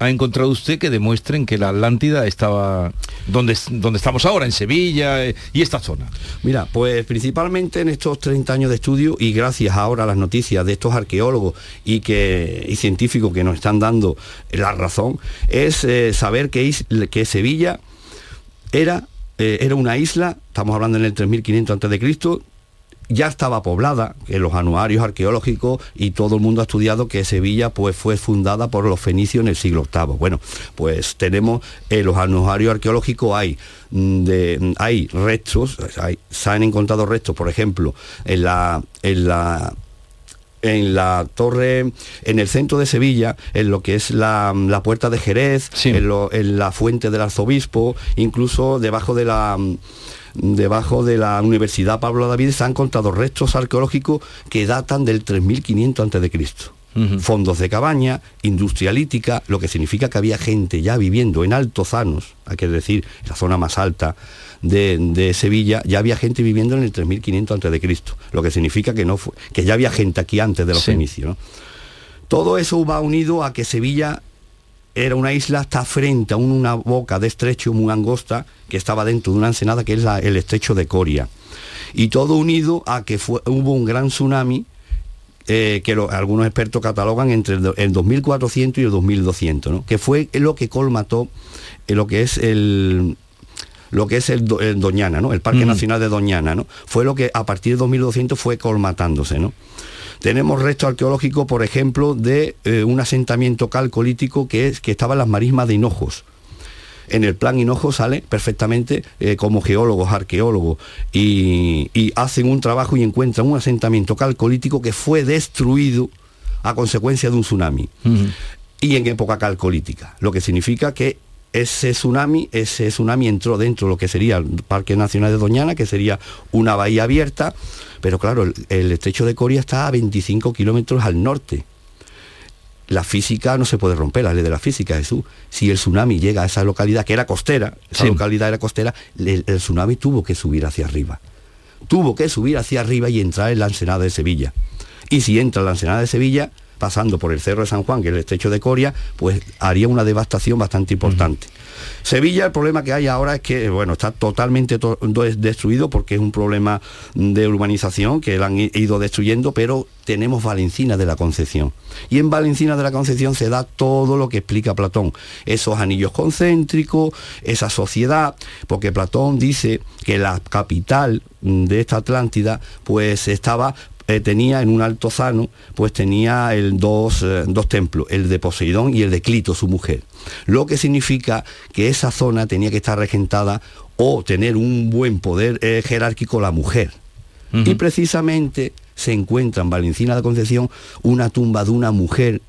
ha encontrado usted que demuestren que la Atlántida estaba donde, donde estamos ahora, en Sevilla eh, y esta zona? Mira, pues principalmente en estos 30 años de estudio y gracias ahora a las noticias de estos arqueólogos y, que, y científicos que nos están dando la razón, es eh, saber que, que Sevilla era, era una isla, estamos hablando en el 3500 a.C., ya estaba poblada, en los anuarios arqueológicos y todo el mundo ha estudiado que Sevilla pues fue fundada por los fenicios en el siglo VIII. Bueno, pues tenemos en los anuarios arqueológicos hay de, hay restos, hay, se han encontrado restos, por ejemplo, en la en la en la torre, en el centro de Sevilla, en lo que es la, la puerta de Jerez, sí. en, lo, en la fuente del arzobispo, incluso debajo de la debajo de la Universidad Pablo David se han encontrado restos arqueológicos que datan del 3500 a.C. Uh -huh. Fondos de cabaña, industria lítica, lo que significa que había gente ya viviendo en altozanos, hay que decir, la zona más alta de, de Sevilla, ya había gente viviendo en el 3500 a.C., lo que significa que, no fue, que ya había gente aquí antes de los sí. fenicios. ¿no? Todo eso va unido a que Sevilla era una isla hasta frente a una boca de estrecho muy angosta que estaba dentro de una ensenada que es la, el estrecho de Coria. Y todo unido a que fue, hubo un gran tsunami eh, que lo, algunos expertos catalogan entre el, el, 2400 y el 2200, ¿no? que fue lo que colmató eh, lo que es el lo que es el, el Doñana, ¿no? el Parque mm. Nacional de Doñana, ¿no? fue lo que a partir de 2200 fue colmatándose. ¿no? Tenemos restos arqueológicos, por ejemplo, de eh, un asentamiento calcolítico que, es, que estaba en las marismas de Hinojos. En el plan Hinojo sale perfectamente eh, como geólogos, arqueólogos, y, y, hacen un trabajo y encuentran un asentamiento calcolítico que fue destruido a consecuencia de un tsunami. Uh -huh. Y en época calcolítica, lo que significa que ese tsunami, ese tsunami entró dentro de lo que sería el Parque Nacional de Doñana, que sería una bahía abierta, pero claro, el, el estrecho de Coria está a 25 kilómetros al norte. la física no se puede romper, la ley de la física, Jesús. Si el tsunami llega a esa localidad, que era costera, esa Sí. localidad era costera, el, el tsunami tuvo que subir hacia arriba. Tuvo que subir hacia arriba y entrar en la ensenada de Sevilla. Y si entra en la ensenada de Sevilla, pasando por el Cerro de San Juan, que es el estrecho de Coria, pues haría una devastación bastante importante. Sevilla, el problema que hay ahora es que, bueno, está totalmente to- des- destruido porque es un problema de urbanización que la han ido destruyendo, pero tenemos Valencina de la Concepción. Y en Valencina de la Concepción se da todo lo que explica Platón. Esos anillos concéntricos, esa sociedad, porque Platón dice que la capital mm, de esta Atlántida, pues estaba eh, tenía en un altozano, pues tenía el dos, eh, dos templos, el de Poseidón y el de Clito, su mujer. Lo que significa que esa zona tenía que estar regentada o tener un buen poder eh, jerárquico la mujer. Y precisamente se encuentra en Valencina de Concepción una tumba de una mujer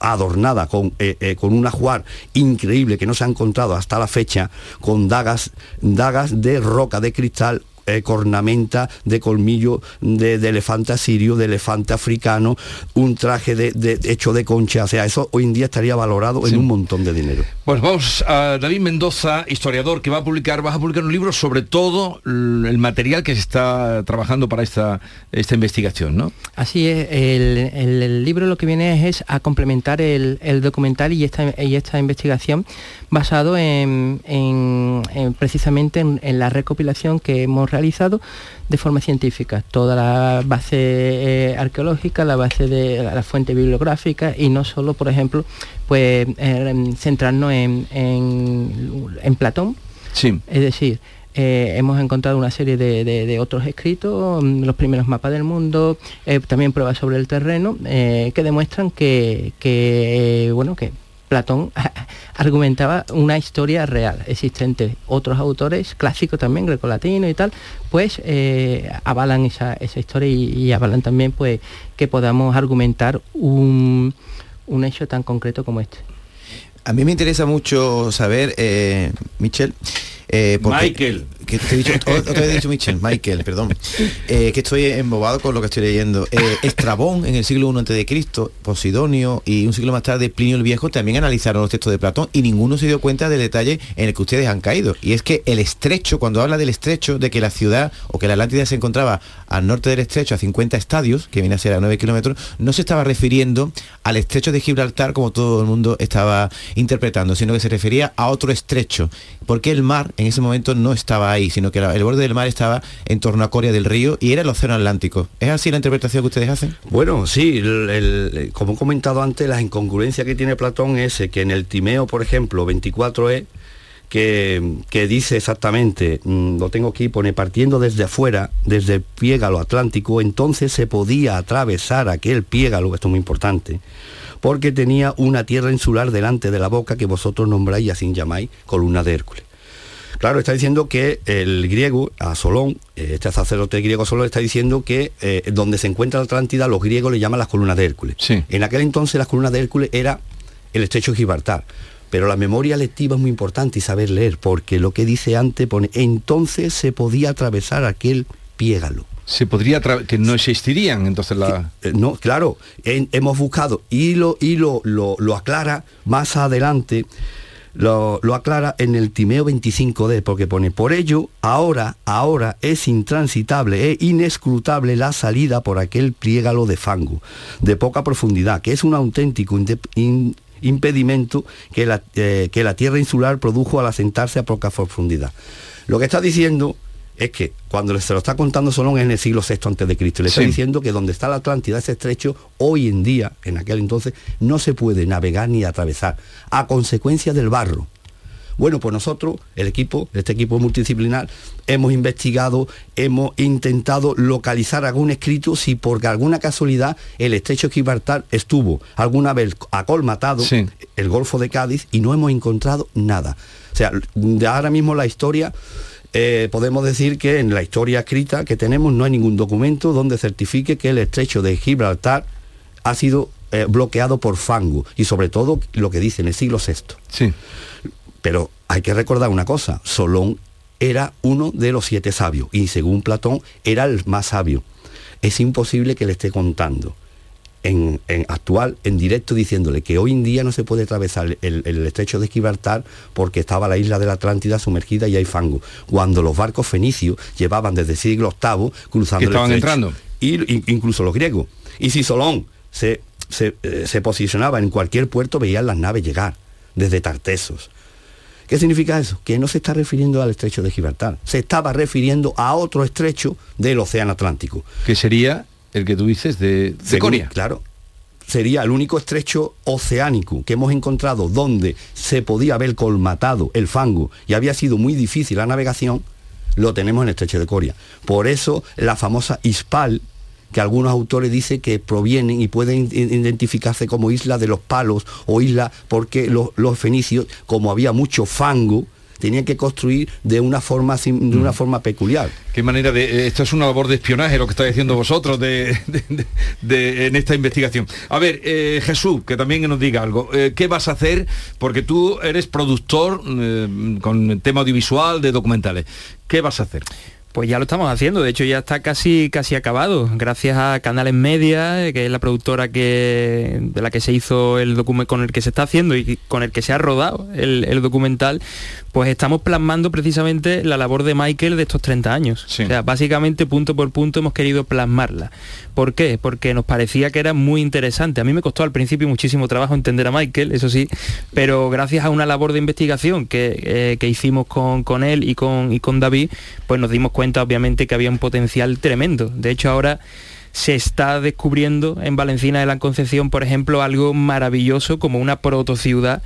adornada con, eh, eh, con un ajuar increíble que no se ha encontrado hasta la fecha, con dagas, dagas de roca, de cristal, eh, cornamenta de colmillo de, de elefante asirio, de elefante africano, un traje de, de- hecho de concha, o sea, eso hoy en día estaría valorado en un montón de dinero. Pues vamos a David Mendoza, historiador, que va a publicar, vas a publicar un libro sobre todo el material que se está trabajando para esta, esta investigación, ¿no? Así es, el, el- el libro lo que viene es, es a complementar el, el documental y esta, y esta investigación basado en, en- en precisamente en, en la recopilación que hemos realizado de forma científica. Toda la base eh, arqueológica, la base de la fuente bibliográfica y no solo, por ejemplo, pues eh, centrarnos en, en- en Platón, Sí. es decir, eh, hemos encontrado una serie de, de- de otros escritos, mm, los primeros mapas del mundo, eh, también pruebas sobre el terreno, eh, que demuestran que, que, bueno, que Platón argumentaba una historia real existente. Otros autores clásicos también, grecolatino y tal, pues eh, avalan esa, esa historia y, y avalan también pues que podamos argumentar un, un hecho tan concreto como este. A mí me interesa mucho saber, eh, Michel, eh, porque- Michael. Que te he dicho, Michel, Michael, perdón. Eh, que estoy embobado con lo que estoy leyendo. Eh, Estrabón en el siglo I a.C., Posidonio y un siglo más tarde Plinio el Viejo también analizaron los textos de Platón y ninguno se dio cuenta del detalle en el que ustedes han caído. Y es que el estrecho, cuando habla del estrecho, de que la ciudad o que la Atlántida se encontraba al norte del estrecho a 50 estadios, que viene a ser a 9 kilómetros, no se estaba refiriendo al estrecho de Gibraltar como todo el mundo estaba interpretando, sino que se refería a otro estrecho, porque el mar en ese momento no estaba ahí, sino que el borde del mar estaba en torno a Coria del Río y era el océano Atlántico. ¿Es así la interpretación que ustedes hacen? Bueno, sí, el- como he comentado antes, la incongruencia que tiene Platón es que en el Timeo, por ejemplo, 24e, que, que dice exactamente, mm, lo tengo aquí, pone partiendo desde afuera, desde el piégalo atlántico, entonces se podía atravesar aquel piégalo, esto es muy importante, porque tenía una tierra insular delante de la boca que vosotros nombráis y así llamáis columna de Hércules. Claro, está diciendo que el griego, a Solón, eh, este sacerdote griego Solón, está diciendo que eh, donde se encuentra la Atlántida, los griegos le llaman las columnas de Hércules. En aquel entonces las columnas de Hércules era el estrecho de Gibraltar. Pero la memoria lectiva es muy importante y saber leer, porque lo que dice antes pone, entonces se podía atravesar aquel piégalo. Se podría, que no existirían entonces la... Eh, No, claro, en- hemos buscado y lo, y lo, lo, lo aclara más adelante, lo, lo aclara en el Timeo 25D, porque pone, por ello, ahora, ahora es intransitable e inescrutable la salida por aquel pliégalo de fango, de poca profundidad, que es un auténtico impedimento que la, eh, que la tierra insular produjo al asentarse a poca profundidad. Lo que está diciendo es que cuando se lo está contando Solón es en el siglo VI antes de Cristo. Le está Sí. diciendo que donde está la Atlántida, ese estrecho, hoy en día, en aquel entonces, no se puede navegar ni atravesar, a consecuencia del barro. Bueno, pues nosotros, el equipo, este equipo multidisciplinar, hemos investigado, hemos intentado localizar algún escrito si por alguna casualidad el estrecho de Gibraltar estuvo alguna vez acolmatado, Sí. el Golfo de Cádiz, y no hemos encontrado nada. O sea, de ahora mismo la historia, eh, podemos decir que en la historia escrita que tenemos no hay ningún documento donde certifique que el estrecho de Gibraltar ha sido eh, bloqueado por fango y sobre todo lo que dice en el siglo VI. Sí. Pero hay que recordar una cosa, Solón era uno de los siete sabios y según Platón era el más sabio. Es imposible que le esté contando en, en actual, en directo, diciéndole que hoy en día no se puede atravesar el, el estrecho de Gibraltar porque estaba la isla de la Atlántida sumergida y hay fango. Cuando los barcos fenicios llevaban desde el siglo VIII cruzando Que el estrecho. entrando. Y in- incluso los griegos. Y si Solón se, se, eh, se posicionaba en cualquier puerto, veían las naves llegar desde Tartesos. ¿Qué significa eso? Que no se está refiriendo al estrecho de Gibraltar, se estaba refiriendo a otro estrecho del Océano Atlántico. Que sería el que tú dices de, Coria. Claro. Sería el único estrecho oceánico que hemos encontrado donde se podía haber colmatado el fango y había sido muy difícil la navegación, lo tenemos en el estrecho de Coria. Por eso la famosa Ispal, que algunos autores dicen que provienen y pueden identificarse como isla de los palos o isla porque los, los fenicios, como había mucho fango, tenían que construir de una forma, de una forma peculiar. Qué manera de... eh, Esto es una labor de espionaje lo que estáis haciendo vosotros de, de- de- de- en esta investigación. A ver, eh, Jesús, que también nos diga algo. Eh, ¿Qué vas a hacer? Porque tú eres productor eh, con tema audiovisual de documentales. ¿Qué vas a hacer? Pues ya lo estamos haciendo, de hecho ya está casi casi acabado, gracias a Canales Media, que es la productora que, de la que se hizo el documento con el que se está haciendo y con el que se ha rodado el, el documental, pues estamos plasmando precisamente la labor de Michael de estos 30 años. O sea, básicamente punto por punto hemos querido plasmarla. ¿Por qué? Porque nos parecía que era muy interesante. A mí me costó al principio muchísimo trabajo entender a Michael, eso sí, pero gracias a una labor de investigación que, eh, que hicimos con, con él y con, y con David, pues nos dimos cuenta obviamente que había un potencial tremendo. De hecho ahora se está descubriendo en Valencina de la Concepción, por ejemplo, algo maravilloso como una protociudad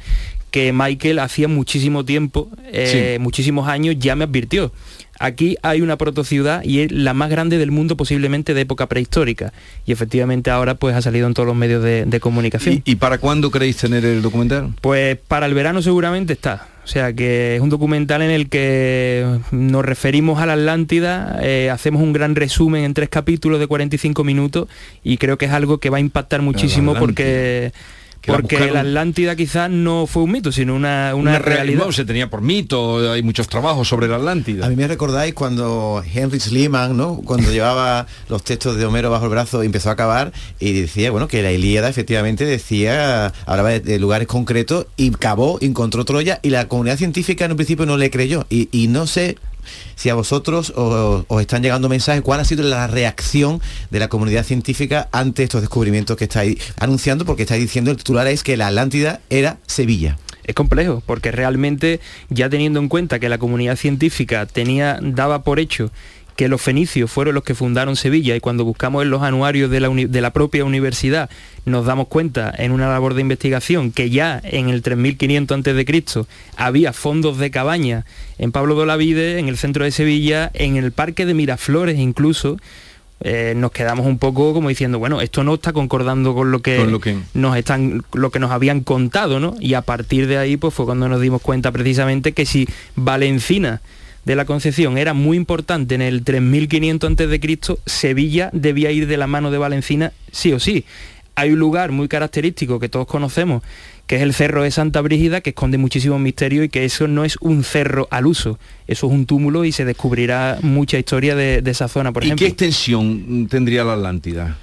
que Michael hacía muchísimo tiempo, eh, Sí. muchísimos años, ya me advirtió. Aquí hay una protociudad y es la más grande del mundo posiblemente de época prehistórica. Y efectivamente ahora pues ha salido en todos los medios de, de comunicación. ¿Y para cuándo queréis tener el documental? Pues para el verano seguramente está. O sea que es un documental en el que nos referimos a la Atlántida, eh, hacemos un gran resumen en tres capítulos de 45 minutos y creo que es algo que va a impactar muchísimo porque, porque la un- Atlántida quizás no fue un mito, sino una, una, real- realidad. no, se tenía por mito, hay muchos trabajos sobre la Atlántida. A mí me recordáis cuando Henry Schliemann, ¿no? Cuando llevaba los textos de Homero bajo el brazo empezó a acabar y decía, bueno, que la Ilíada efectivamente decía, hablaba de, de lugares concretos y cavó, encontró Troya y la comunidad científica en un principio no le creyó. Y, y no sé si a vosotros os, están llegando mensajes, cuál ha sido la reacción de la comunidad científica ante estos descubrimientos que estáis anunciando, porque estáis diciendo, el titular es que la Atlántida era Sevilla. es complejo, porque realmente ya teniendo en cuenta que la comunidad científica tenía, daba por hecho que los fenicios fueron los que fundaron Sevilla y cuando buscamos en los anuarios de la, de la propia universidad nos damos cuenta en una labor de investigación que ya en el 3500 a.C. había fondos de cabaña en Pablo de Olavide, en el centro de Sevilla, en el parque de Miraflores incluso, eh, nos quedamos un poco como diciendo, bueno, esto no está concordando con lo que, Con lo que- nos están lo que nos habían contado, ¿no? Y a partir de ahí pues fue cuando nos dimos cuenta precisamente que si Valencina de la Concepción era muy importante en el 3500 antes de Cristo, Sevilla debía ir de la mano de Valencina sí o sí. Hay un lugar muy característico que todos conocemos, que es el Cerro de Santa Brígida, que esconde muchísimos misterios y que eso no es un cerro al uso, eso es un túmulo y se descubrirá mucha historia de, de esa zona, por ¿Y ejemplo. qué extensión tendría la Atlántida?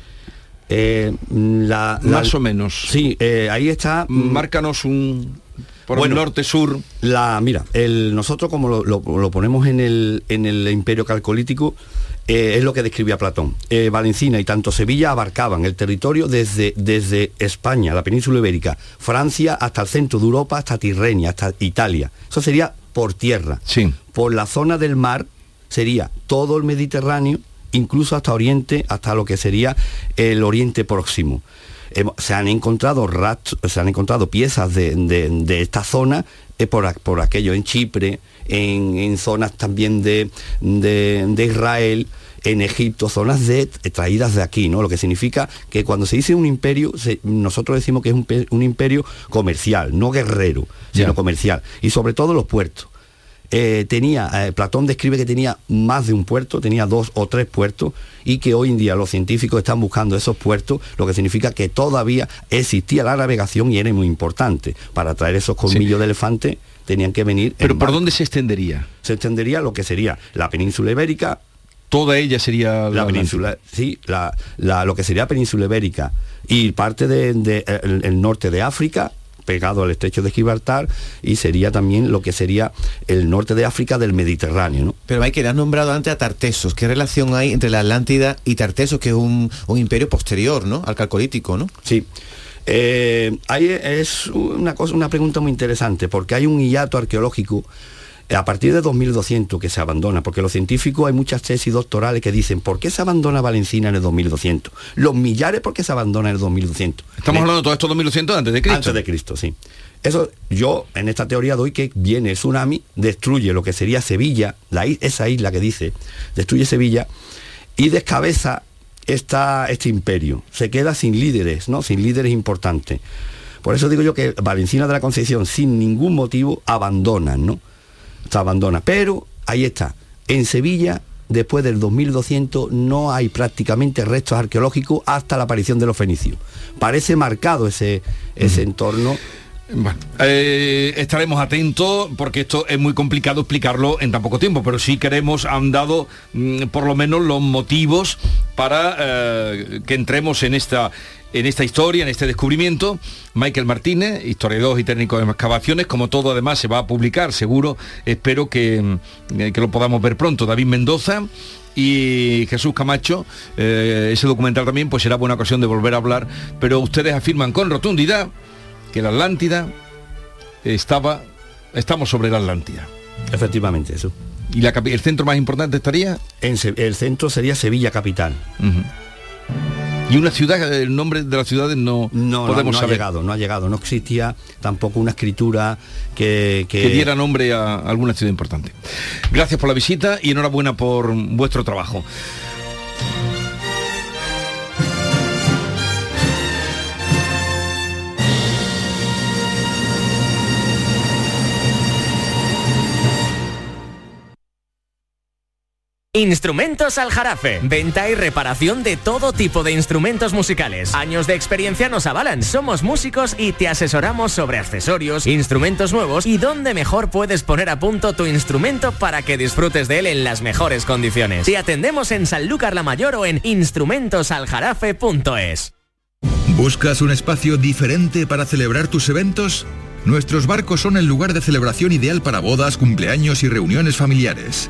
Eh, la, Más o menos. Sí, eh, ahí está. mm, Márcanos un por Bueno, el norte-sur. La, mira, el, nosotros como lo, lo- lo ponemos en el, en el imperio calcolítico, eh, es lo que describía Platón. Eh, Valencina y tanto Sevilla abarcaban el territorio desde, desde España, la península ibérica, Francia hasta el centro de Europa, hasta Tirrenia, hasta Italia. Eso sería por tierra. Sí. Por la zona del mar sería todo el Mediterráneo, incluso hasta Oriente, hasta lo que sería el Oriente Próximo. Se han encontrado se han encontrado piezas de, de- de esta zona eh, por, por aquello en Chipre, en, en zonas también de, de- de Israel, en Egipto, zonas de, traídas de aquí, ¿no? Lo que significa que cuando se dice un imperio, se- nosotros decimos que es un, un imperio comercial, no guerrero, sino comercial. Y sobre todo los puertos. Eh, tenía, eh, Platón describe que tenía más de un puerto, tenía dos o tres puertos y que hoy en día los científicos están buscando esos puertos, lo que significa que todavía existía la navegación y era muy importante. Para traer esos colmillos de elefante tenían que venir. ¿Pero por dónde se extendería? Se extendería lo que sería la península ibérica. Toda ella sería la península, sí, la, la- lo que sería península ibérica, y parte del de, el norte de África pegado al estrecho de Gibraltar y sería también lo que sería el norte de África del Mediterráneo. ¿no? Pero hay que has nombrado antes a Tartesos. ¿Qué relación hay entre la Atlántida y Tartesos, que es un, un imperio posterior ¿no? al calcolítico? ¿no? Sí. Eh, ahí es una, cosa, una pregunta muy interesante, porque hay un hiato arqueológico a partir de 2200 que se abandona, porque los científicos hay muchas tesis doctorales que dicen, ¿por qué se abandona Valencina en el 2200? Los millares, ¿por qué se abandona en el 2200? Estamos hablando de todo esto 2200 antes de Cristo. Antes de Cristo, sí. Eso yo en esta teoría doy que viene el tsunami, destruye lo que sería Sevilla, la, esa isla que dice, destruye Sevilla y descabeza esta, este imperio. Se queda sin líderes, ¿no? Sin líderes importantes. Por eso digo yo que Valencina de la Concepción, sin ningún motivo, abandonan, ¿no? Se abandona. Pero ahí está. En Sevilla, después del 2200, no hay prácticamente restos arqueológicos hasta la aparición de los fenicios. Parece marcado ese, ese entorno. Bueno, eh, estaremos atentos porque esto es muy complicado explicarlo en tan poco tiempo, pero sí queremos, han dado mm, por lo menos los motivos para eh, que entremos en esta, en esta historia, en este descubrimiento. Michael Martínez, historiador y técnico de excavaciones, como todo además se va a publicar, seguro, espero que, mm, que lo podamos ver pronto. David Mendoza, y Jesús Camacho, eh, ese documental también pues será buena ocasión de volver a hablar, pero ustedes afirman con rotundidad que la Atlántida estaba, estamos sobre la Atlántida. Efectivamente, eso. ¿Y la, el centro más importante estaría? En, el centro sería Sevilla Capital. Uh -huh. Y una ciudad, el nombre de las ciudades no, no podemos no, no saber. ha llegado, no ha llegado, no existía tampoco una escritura que, que... que diera nombre a alguna ciudad importante. Gracias por la visita y enhorabuena por vuestro trabajo. Instrumentos Aljarafe. Venta y reparación de todo tipo de instrumentos musicales. Años de experiencia nos avalan. Somos músicos y te asesoramos sobre accesorios, instrumentos nuevos y dónde mejor puedes poner a punto tu instrumento para que disfrutes de él en las mejores condiciones. Te atendemos en Sanlúcar la Mayor o en instrumentosaljarafe.es. ¿Buscas un espacio diferente para celebrar tus eventos? Nuestros barcos son el lugar de celebración ideal para bodas, cumpleaños y reuniones familiares.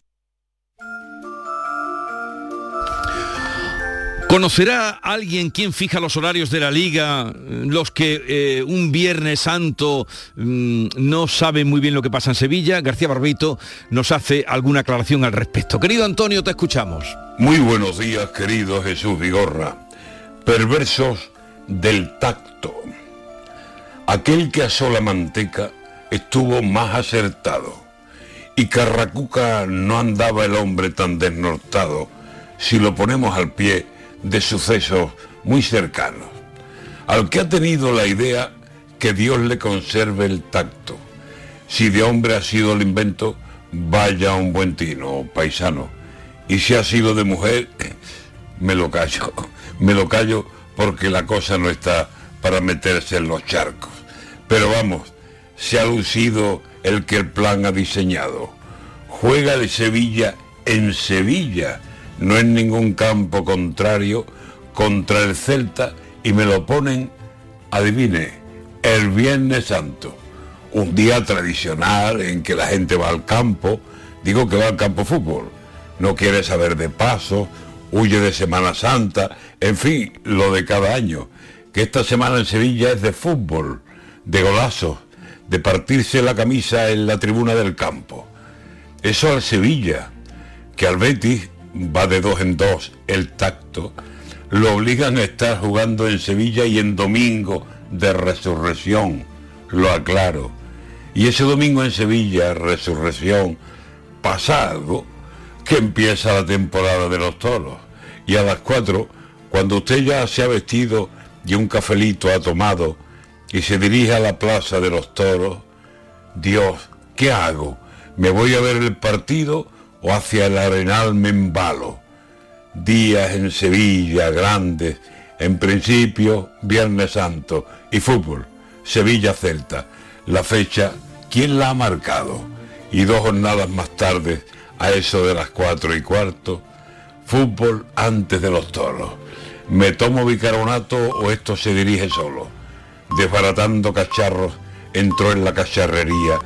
¿Conocerá alguien quién fija los horarios de la liga, los que eh, un Viernes Santo mmm, no saben muy bien lo que pasa en Sevilla? García Barbito nos hace alguna aclaración al respecto. Querido Antonio, te escuchamos. Muy buenos días, querido Jesús Vigorra. Perversos del tacto. Aquel que asó la manteca estuvo más acertado. Y Carracuca no andaba el hombre tan desnortado si lo ponemos al pie de sucesos muy cercanos. Al que ha tenido la idea que Dios le conserve el tacto. Si de hombre ha sido el invento, vaya un buen tino, paisano. Y si ha sido de mujer, me lo callo, me lo callo porque la cosa no está para meterse en los charcos. Pero vamos, se ha lucido el que el plan ha diseñado. Juega de Sevilla en Sevilla no es ningún campo contrario contra el Celta y me lo ponen, adivine, el Viernes Santo, un día tradicional en que la gente va al campo, digo que va al campo fútbol, no quiere saber de paso, huye de Semana Santa, en fin, lo de cada año, que esta semana en Sevilla es de fútbol, de golazos, de partirse la camisa en la tribuna del campo. Eso al Sevilla, que al Betis va de dos en dos el tacto, lo obligan a estar jugando en Sevilla y en domingo de resurrección, lo aclaro. Y ese domingo en Sevilla, resurrección, pasa algo que empieza la temporada de los toros. Y a las cuatro, cuando usted ya se ha vestido y un cafelito ha tomado y se dirige a la plaza de los toros, Dios, ¿qué hago? ¿Me voy a ver el partido o hacia el arenal me embalo? Días en Sevilla, grandes, en principio Viernes Santo y fútbol, Sevilla-Celta. La fecha, ¿quién la ha marcado? Y dos jornadas más tarde, a eso de las cuatro y cuarto, fútbol antes de los toros. ¿Me tomo bicarbonato o esto se dirige solo? Desbaratando cacharros, entró en la cacharrería